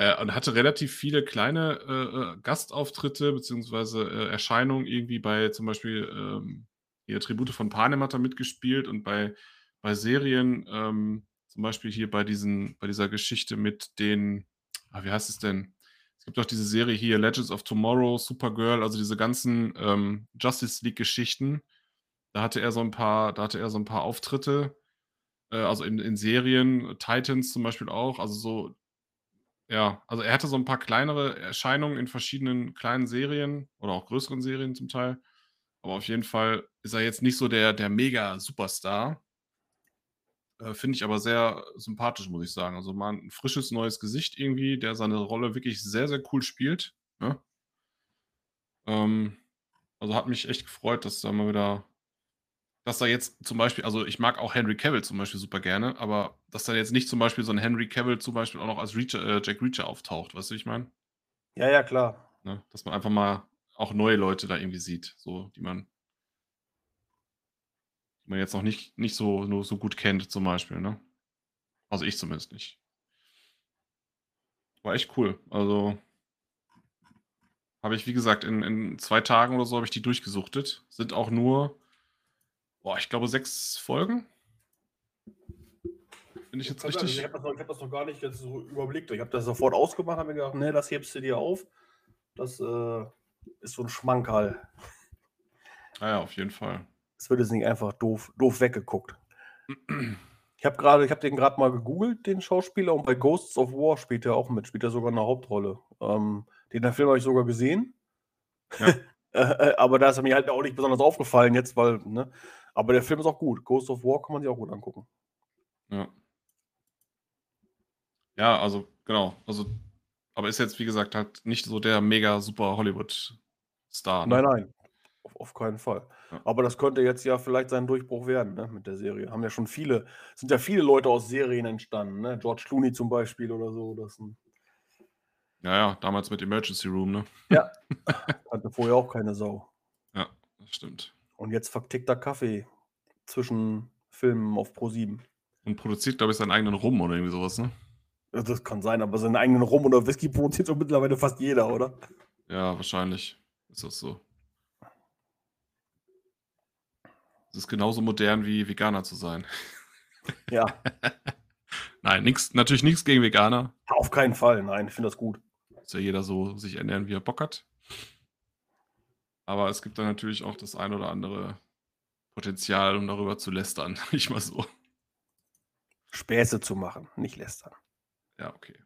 Äh, und hatte relativ viele kleine Gastauftritte beziehungsweise Erscheinungen irgendwie bei zum Beispiel ähm, hier Tribute von Panem hat er mitgespielt und bei, bei Serien, ähm, zum Beispiel hier bei diesen, bei dieser Geschichte mit den, ah, wie heißt es denn? Es gibt auch diese Serie hier, Legends of Tomorrow, Supergirl, also diese ganzen ähm, Justice League-Geschichten. Da hatte er so ein paar, da hatte er so ein paar Auftritte, äh, also in, in Serien, Titans zum Beispiel auch, also so ja, also er hatte so ein paar kleinere Erscheinungen in verschiedenen kleinen Serien oder auch größeren Serien zum Teil. Aber auf jeden Fall ist er jetzt nicht so der, der Mega-Superstar. Äh, Finde ich aber sehr sympathisch, muss ich sagen. Also mal ein frisches neues Gesicht irgendwie, der seine Rolle wirklich sehr, sehr cool spielt. Ne? Ähm, also hat mich echt gefreut, dass da mal wieder, dass da jetzt zum Beispiel, also ich mag auch Henry Cavill zum Beispiel super gerne, aber dass da jetzt nicht zum Beispiel so ein Henry Cavill zum Beispiel auch noch als Reacher, äh, Jack Reacher auftaucht, weißt du, wie ich meine? Ja, ja, klar. Ne? Dass man einfach mal auch neue Leute da irgendwie sieht, so, die man, die man jetzt noch nicht, nicht so, nur so gut kennt, zum Beispiel, ne? Also ich zumindest nicht. War echt cool. Also habe ich, wie gesagt, in, in zwei Tagen oder so habe ich die durchgesuchtet. Sind auch nur, boah, ich glaube, sechs Folgen. Bin ich jetzt Also, richtig? Ich habe das, noch- ich hab das noch gar nicht jetzt so überblickt. Ich habe das sofort ausgemacht, habe mir gedacht, nee, das hebst du dir auf. Das äh, ist so ein Schmankerl. Ah ja, auf jeden Fall. Es wird jetzt nicht einfach doof, doof weggeguckt. Ich habe gerade, ich habe den gerade mal gegoogelt, den Schauspieler, und bei Ghosts of War spielt er auch mit, spielt er sogar eine Hauptrolle. Ähm, den Film habe ich sogar gesehen. Ja. Äh, äh, aber da ist er mir halt auch nicht besonders aufgefallen jetzt, weil, ne? Aber der Film ist auch gut. Ghost of War kann man sich auch gut angucken. Ja. Ja, also, genau. Also, aber ist jetzt, wie gesagt, halt nicht so der mega super Hollywood-Star. Ne? Nein, nein. Auf, auf keinen Fall. Ja. Aber das könnte jetzt ja vielleicht sein Durchbruch werden, ne, mit der Serie. Haben ja schon viele, sind ja viele Leute aus Serien entstanden, ne? George Clooney zum Beispiel oder so. Das ein, Ja, ja, damals mit Emergency Room, ne? hatte vorher auch keine Sau. Ja, das stimmt. Und jetzt vertickter Kaffee zwischen Filmen auf Pro 7. Und produziert, glaube ich, seinen eigenen Rum oder irgendwie sowas, ne? Ja, Das kann sein, aber seinen eigenen Rum oder Whisky produziert doch mittlerweile fast jeder, oder? Ja, wahrscheinlich ist das so. Es ist genauso modern wie Veganer zu sein. Ja, Nein, nix, natürlich nichts gegen Veganer. auf keinen Fall. Nein, ich finde das gut. Muss ja jeder so sich ernähren, wie er Bock hat. Aber es gibt da natürlich auch das ein oder andere Potenzial, um darüber zu lästern. Ich mal so. Späße zu machen, nicht lästern. Ja, okay.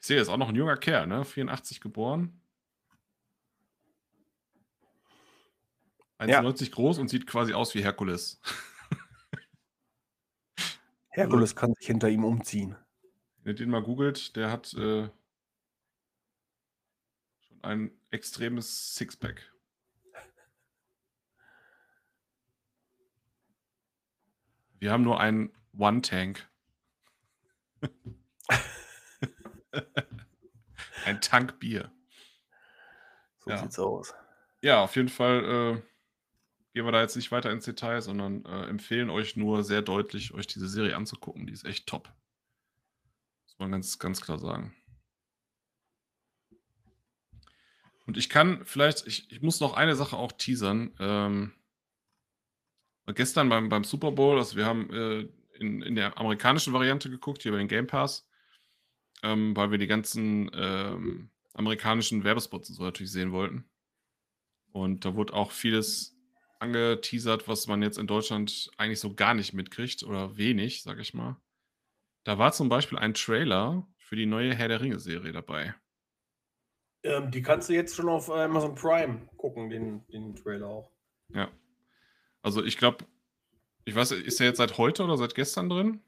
Ich sehe, er ist auch noch ein junger Kerl, ne? 84 geboren. Ja. 1,90 groß und sieht quasi aus wie Herkules. Herkules kann sich hinter ihm umziehen. Wenn ihr den mal googelt, der hat äh, schon ein extremes Sixpack. Wir haben nur einen One-Tank. ein Tank Bier. So Ja. sieht's aus. Ja, auf jeden Fall äh, gehen wir da jetzt nicht weiter ins Detail, sondern äh, empfehlen euch nur sehr deutlich, euch diese Serie anzugucken. Die ist echt top. Muss man ganz, ganz klar sagen. Und ich kann vielleicht, ich, ich muss noch eine Sache auch teasern. Ähm, gestern beim, beim Super Bowl, also wir haben äh, in, in der amerikanischen Variante geguckt, hier bei den Game Pass, ähm, weil wir die ganzen ähm, amerikanischen Werbespots und so natürlich sehen wollten. Und da wurde auch vieles angeteasert, was man jetzt in Deutschland eigentlich so gar nicht mitkriegt oder wenig, sag ich mal. Da war zum Beispiel ein Trailer für die neue Herr der Ringe-Serie dabei. Ähm, die kannst du jetzt schon auf Amazon Prime gucken, den, den Trailer auch. Ja. Also ich glaube, ich weiß, ist er jetzt seit heute oder seit gestern drin?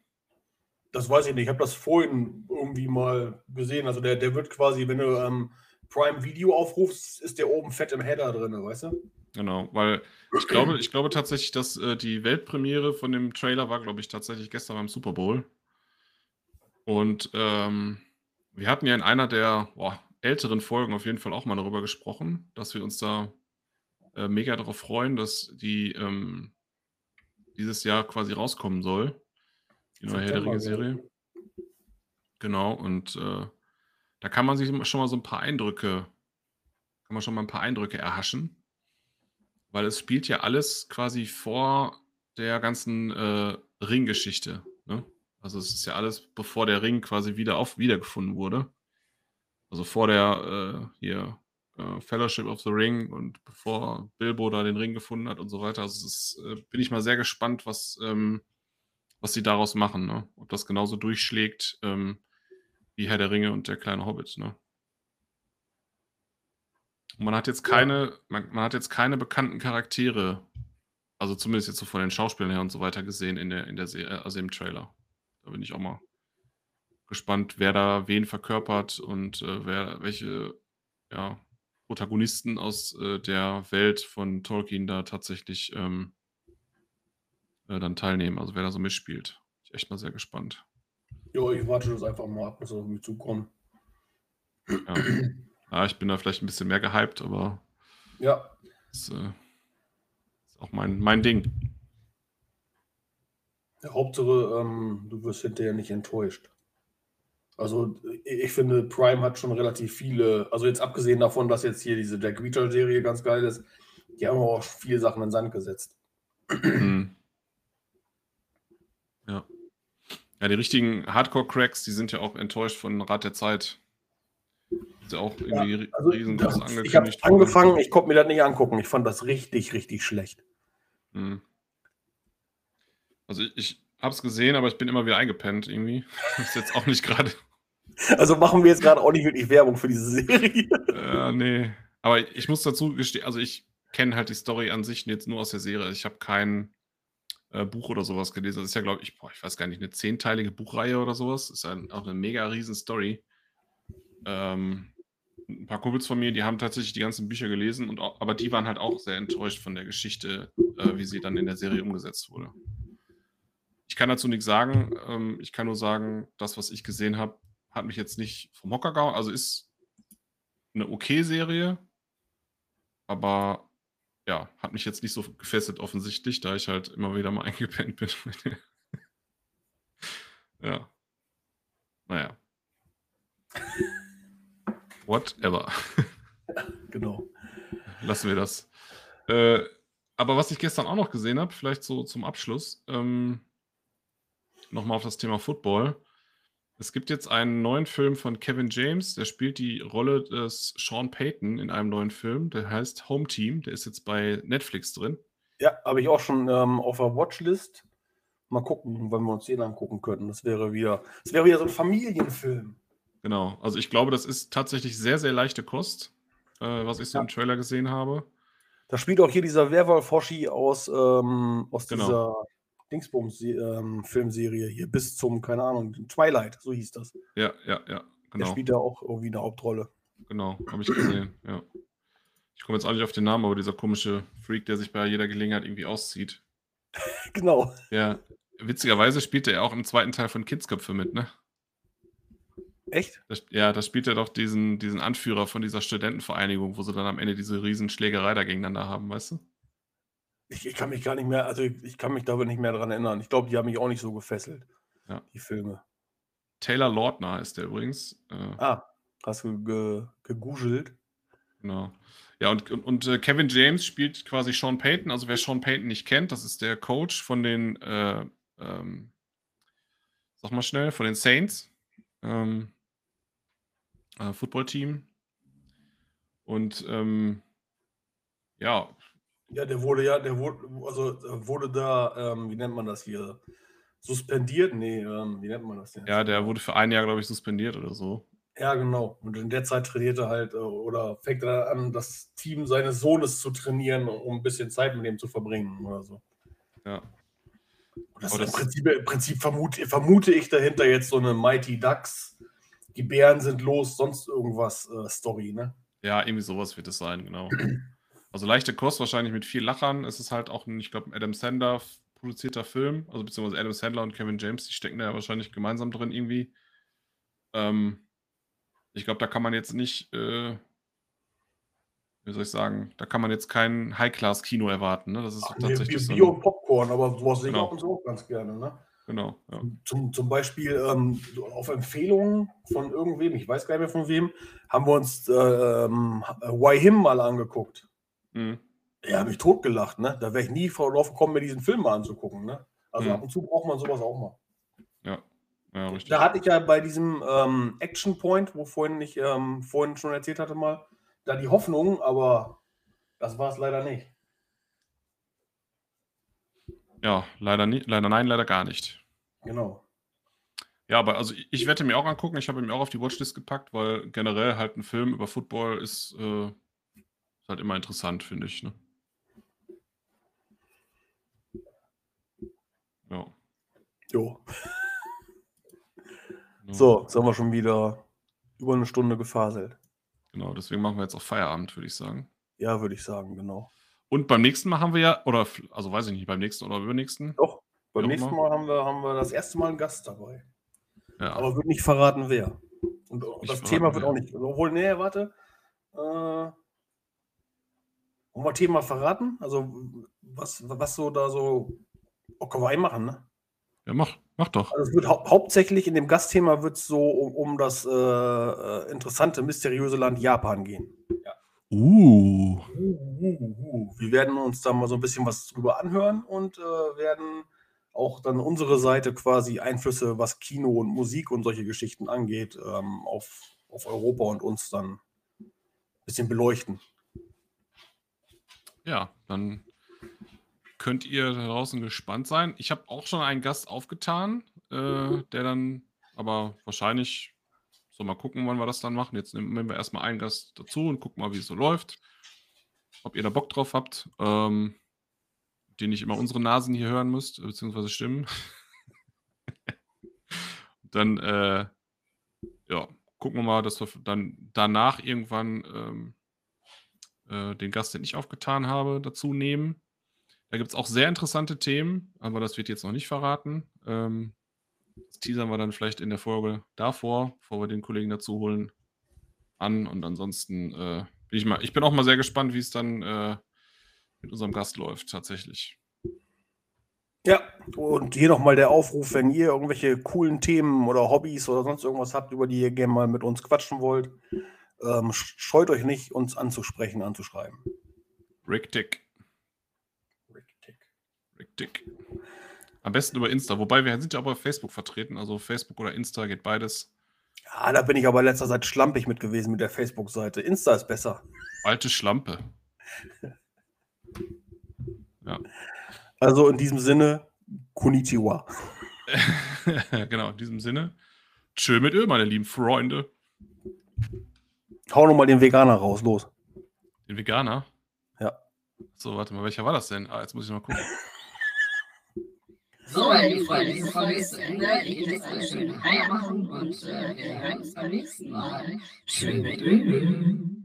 Das weiß ich nicht. Ich habe das vorhin irgendwie mal gesehen. Also der, der wird quasi, wenn du ähm, Prime Video aufrufst, ist der oben fett im Header drin, weißt du? Genau, weil ich glaube, ich glaube tatsächlich, dass äh, die Weltpremiere von dem Trailer war, glaube ich, tatsächlich gestern beim Super Bowl. Und ähm, wir hatten ja in einer der boah, älteren Folgen auf jeden Fall auch mal darüber gesprochen, dass wir uns da äh, mega darauf freuen, dass die ähm, dieses Jahr quasi rauskommen soll. Die neue Herr Ringe-Serie. Genau, und äh, da kann man sich schon mal so ein paar Eindrücke, kann man schon mal ein paar Eindrücke erhaschen. Weil es spielt ja alles quasi vor der ganzen äh, Ringgeschichte. Ne? Also es ist ja alles, bevor der Ring quasi wieder auf wiedergefunden wurde. Also vor der äh, hier äh, Fellowship of the Ring und bevor Bilbo da den Ring gefunden hat und so weiter. Also ist, äh, bin ich mal sehr gespannt, was, ähm, was sie daraus machen. Ne? Ob das genauso durchschlägt ähm, wie Herr der Ringe und der kleine Hobbit. Ne? Und man hat jetzt keine, man, man hat jetzt keine bekannten Charaktere, also zumindest jetzt so von den Schauspielern her und so weiter gesehen in der, in der Serie, also im Trailer. Da bin ich auch mal gespannt, wer da wen verkörpert und äh, wer, welche ja, Protagonisten aus äh, der Welt von Tolkien da tatsächlich ähm, äh, dann teilnehmen, also wer da so mitspielt. Bin ich echt mal sehr gespannt. Ja, ich warte das einfach mal ab, bis das auf mich zukommt. Ja. ja, ich bin da vielleicht ein bisschen mehr gehypt, aber Ja, das äh, ist auch mein, mein Ding. der Hauptsache, ähm, du wirst hinterher nicht enttäuscht. Also ich ich finde, Prime hat schon relativ viele, also jetzt abgesehen davon, dass jetzt hier diese Jack Reacher-Serie ganz geil ist, die haben auch viele Sachen in den Sand gesetzt. Mhm. Ja. Ja, die richtigen Hardcore-Cracks, die sind ja auch enttäuscht von Rat der Zeit. Ist ja auch irgendwie ri- Also riesengroß ich habe angekündigt. worden. angefangen, ich konnte mir das nicht angucken. Ich fand das richtig, richtig schlecht. Mhm. Also ich, ich habe es gesehen, aber ich bin immer wieder eingepennt irgendwie. ist jetzt auch nicht gerade. Also machen wir jetzt gerade auch nicht wirklich Werbung für diese Serie. Äh, nee. Aber ich muss dazu gestehen, also ich kenne halt die Story an sich jetzt nur aus der Serie. Ich habe kein äh, Buch oder sowas gelesen. Das ist ja, glaube ich, boah, ich weiß gar nicht, eine zehnteilige Buchreihe oder sowas. Ist ja auch eine mega riesen Story. Ähm, ein paar Kumpels von mir, die haben tatsächlich die ganzen Bücher gelesen, und aber die waren halt auch sehr enttäuscht von der Geschichte, äh, wie sie dann in der Serie umgesetzt wurde. Ich kann dazu nichts sagen. Ähm, ich kann nur sagen, das, was ich gesehen habe, hat mich jetzt nicht vom Hocker gehauen. Also ist eine okay Serie, aber ja, hat mich jetzt nicht so gefesselt offensichtlich, da ich halt immer wieder mal eingepennt bin. ja. Naja. Whatever. Genau. Lassen wir das. Äh, aber was ich gestern auch noch gesehen habe, vielleicht so zum Abschluss, ähm, nochmal auf das Thema Football. Es gibt jetzt einen neuen Film von Kevin James, der spielt die Rolle des Sean Payton in einem neuen Film, der heißt Home Team, der ist jetzt bei Netflix drin. Ja, habe ich auch schon ähm, auf der Watchlist. Mal gucken, wann wir uns den angucken könnten. Das wäre wieder, das wäre wieder so ein Familienfilm. Genau, also ich glaube, das ist tatsächlich sehr, sehr leichte Kost, äh, was ich so Ja. im Trailer gesehen habe. Da spielt auch hier dieser Werwolf Hoshi aus, ähm, aus Genau. dieser Dingsbums-Filmserie hier bis zum, keine Ahnung, Twilight, so hieß das. Ja, ja, ja, Der genau. spielt da auch irgendwie eine Hauptrolle. Genau, habe ich gesehen, ja. Ich komme jetzt auch nicht auf den Namen, aber dieser komische Freak, der sich bei jeder Gelegenheit irgendwie auszieht. Genau. Ja, witzigerweise spielte er auch im zweiten Teil von Kidsköpfe mit, ne? Echt? Da, ja, da spielt er doch diesen, diesen Anführer von dieser Studentenvereinigung, wo sie dann am Ende diese riesen Schlägerei da gegeneinander haben, weißt du? Ich, ich kann mich gar nicht mehr, also ich, kann mich da nicht mehr dran erinnern. Ich glaube, die haben mich auch nicht so gefesselt, Ja. die Filme. Taylor Lautner ist der übrigens. Äh, Ah, hast du ge, gegoogelt? Genau. Ja, und, und, und äh, Kevin James spielt quasi Sean Payton. Also wer Sean Payton nicht kennt, das ist der Coach von den, äh, ähm, sag mal schnell, von den Saints. Ähm, äh, Footballteam. Und ähm, ja, Ja, der wurde ja, der wurde, also äh, wurde da, ähm, wie nennt man das hier? Suspendiert? Nee, ähm, wie nennt man das denn? ja, der wurde für ein Jahr, glaube ich, suspendiert oder so. Ja, genau. Und in der Zeit trainiert er halt äh, oder fängt er an, das Team seines Sohnes zu trainieren, um ein bisschen Zeit mit ihm zu verbringen oder so. Ja. Und das ist im das- Prinzip, im Prinzip vermute, vermute ich dahinter jetzt so eine Mighty Ducks, die Bären sind los, sonst irgendwas äh, Story, ne? Ja, irgendwie sowas wird es sein, genau. Also leichte Kost, wahrscheinlich mit viel Lachern. Es ist halt auch ein, ich glaube, Adam Sandler produzierter Film. Also beziehungsweise Adam Sandler und Kevin James, die stecken da ja wahrscheinlich gemeinsam drin irgendwie. Ähm, ich glaube, da kann man jetzt nicht, äh, wie soll ich sagen, da kann man jetzt kein High-Class-Kino erwarten. Ne? Das ist Ach, nee, tatsächlich Bier, so. Bier Ein, und Popcorn, aber sowas sehe ich Genau. so auch ganz gerne, ne? Genau, ja. Zum, zum Beispiel ähm, auf Empfehlung von irgendwem, ich weiß gar nicht mehr von wem, haben wir uns äh, ähm, Why Him mal angeguckt. Mhm. Ja, habe ich totgelacht, ne? Da wäre ich nie drauf gekommen, mir diesen Film mal anzugucken, ne? Also Mhm. ab und zu braucht man sowas auch mal. Ja, ja, richtig. Da hatte ich ja bei diesem ähm, Action Point, wo vorhin ich ähm, vorhin schon erzählt hatte mal, da die Hoffnung, aber das war es leider nicht. Ja, leider nicht, leider nein, leider gar nicht. Genau. Ja, aber also ich, ich werde mir auch angucken. Ich habe ihn mir auch auf die Watchlist gepackt, weil generell halt ein Film über Football ist, äh, ist halt immer interessant, finde ich. Ne? Ja. Jo. So, jetzt haben wir schon wieder über eine Stunde gefaselt. Genau, deswegen machen wir jetzt auch Feierabend, würde ich sagen. Ja, würde ich sagen, genau. Und beim nächsten Mal haben wir ja, oder also weiß ich nicht, beim nächsten oder übernächsten. Doch, beim nächsten. Mal haben wir, haben wir das erste Mal einen Gast dabei. Ja, Aber wird nicht verraten, wer. Und das verraten, Thema wird wer. auch nicht. Obwohl, nee, warte. Äh, wollen wir Thema verraten? Also, was, was so da so. Oh, können wir machen, ne? ja mach, mach doch. Also, es wird hau hauptsächlich in dem Gastthema wird es so um, um das äh, äh, interessante, mysteriöse Land Japan gehen. Uh. Uh, uh, uh. Wir werden uns da mal so ein bisschen was drüber anhören und äh, werden auch dann unsere Seite quasi Einflüsse, was Kino und Musik und solche Geschichten angeht, ähm, auf, auf Europa und uns dann ein bisschen beleuchten. Ja, dann könnt ihr da draußen gespannt sein. Ich habe auch schon einen Gast aufgetan, äh, der dann aber wahrscheinlich, so mal gucken, wann wir das dann machen. Jetzt nehmen wir erstmal einen Gast dazu und gucken mal, wie es so läuft. Ob ihr da Bock drauf habt, ähm, die nicht immer unsere Nasen hier hören müsst, beziehungsweise Stimmen. dann, äh, ja, gucken wir mal, dass wir dann danach irgendwann ähm, äh, den Gast, den ich aufgetan habe, dazu nehmen. Da gibt es auch sehr interessante Themen, aber das wird jetzt noch nicht verraten. Ähm, das teasern wir dann vielleicht in der Folge davor, bevor wir den Kollegen dazu holen, an. Und ansonsten äh, bin ich mal, ich bin auch mal sehr gespannt, wie es dann äh, mit unserem Gast läuft, tatsächlich. Ja, und hier nochmal der Aufruf, wenn ihr irgendwelche coolen Themen oder Hobbys oder sonst irgendwas habt, über die ihr gerne mal mit uns quatschen wollt, ähm, scheut euch nicht, uns anzusprechen, anzuschreiben. Richtig. Richtig. Am besten über Insta, wobei wir sind ja auch bei Facebook vertreten, also Facebook oder Insta geht beides. Ja, da bin ich aber letzter Zeit schlampig mit gewesen mit der Facebook-Seite. Insta ist besser. Alte Schlampe. ja. Also in diesem Sinne, Konnichiwa. genau, in diesem Sinne. Tschö mit Öl, meine lieben Freunde. Hau nochmal den Veganer raus, los. Den Veganer? Ja. So, warte mal, welcher war das denn? Ah, jetzt muss ich mal gucken. So, meine Lieben Freunde, ne? diese Folge ist zu Ende. Ich will jetzt eine schöne Reihe machen und äh, wir hören uns beim nächsten Mal. Schön mit Öl.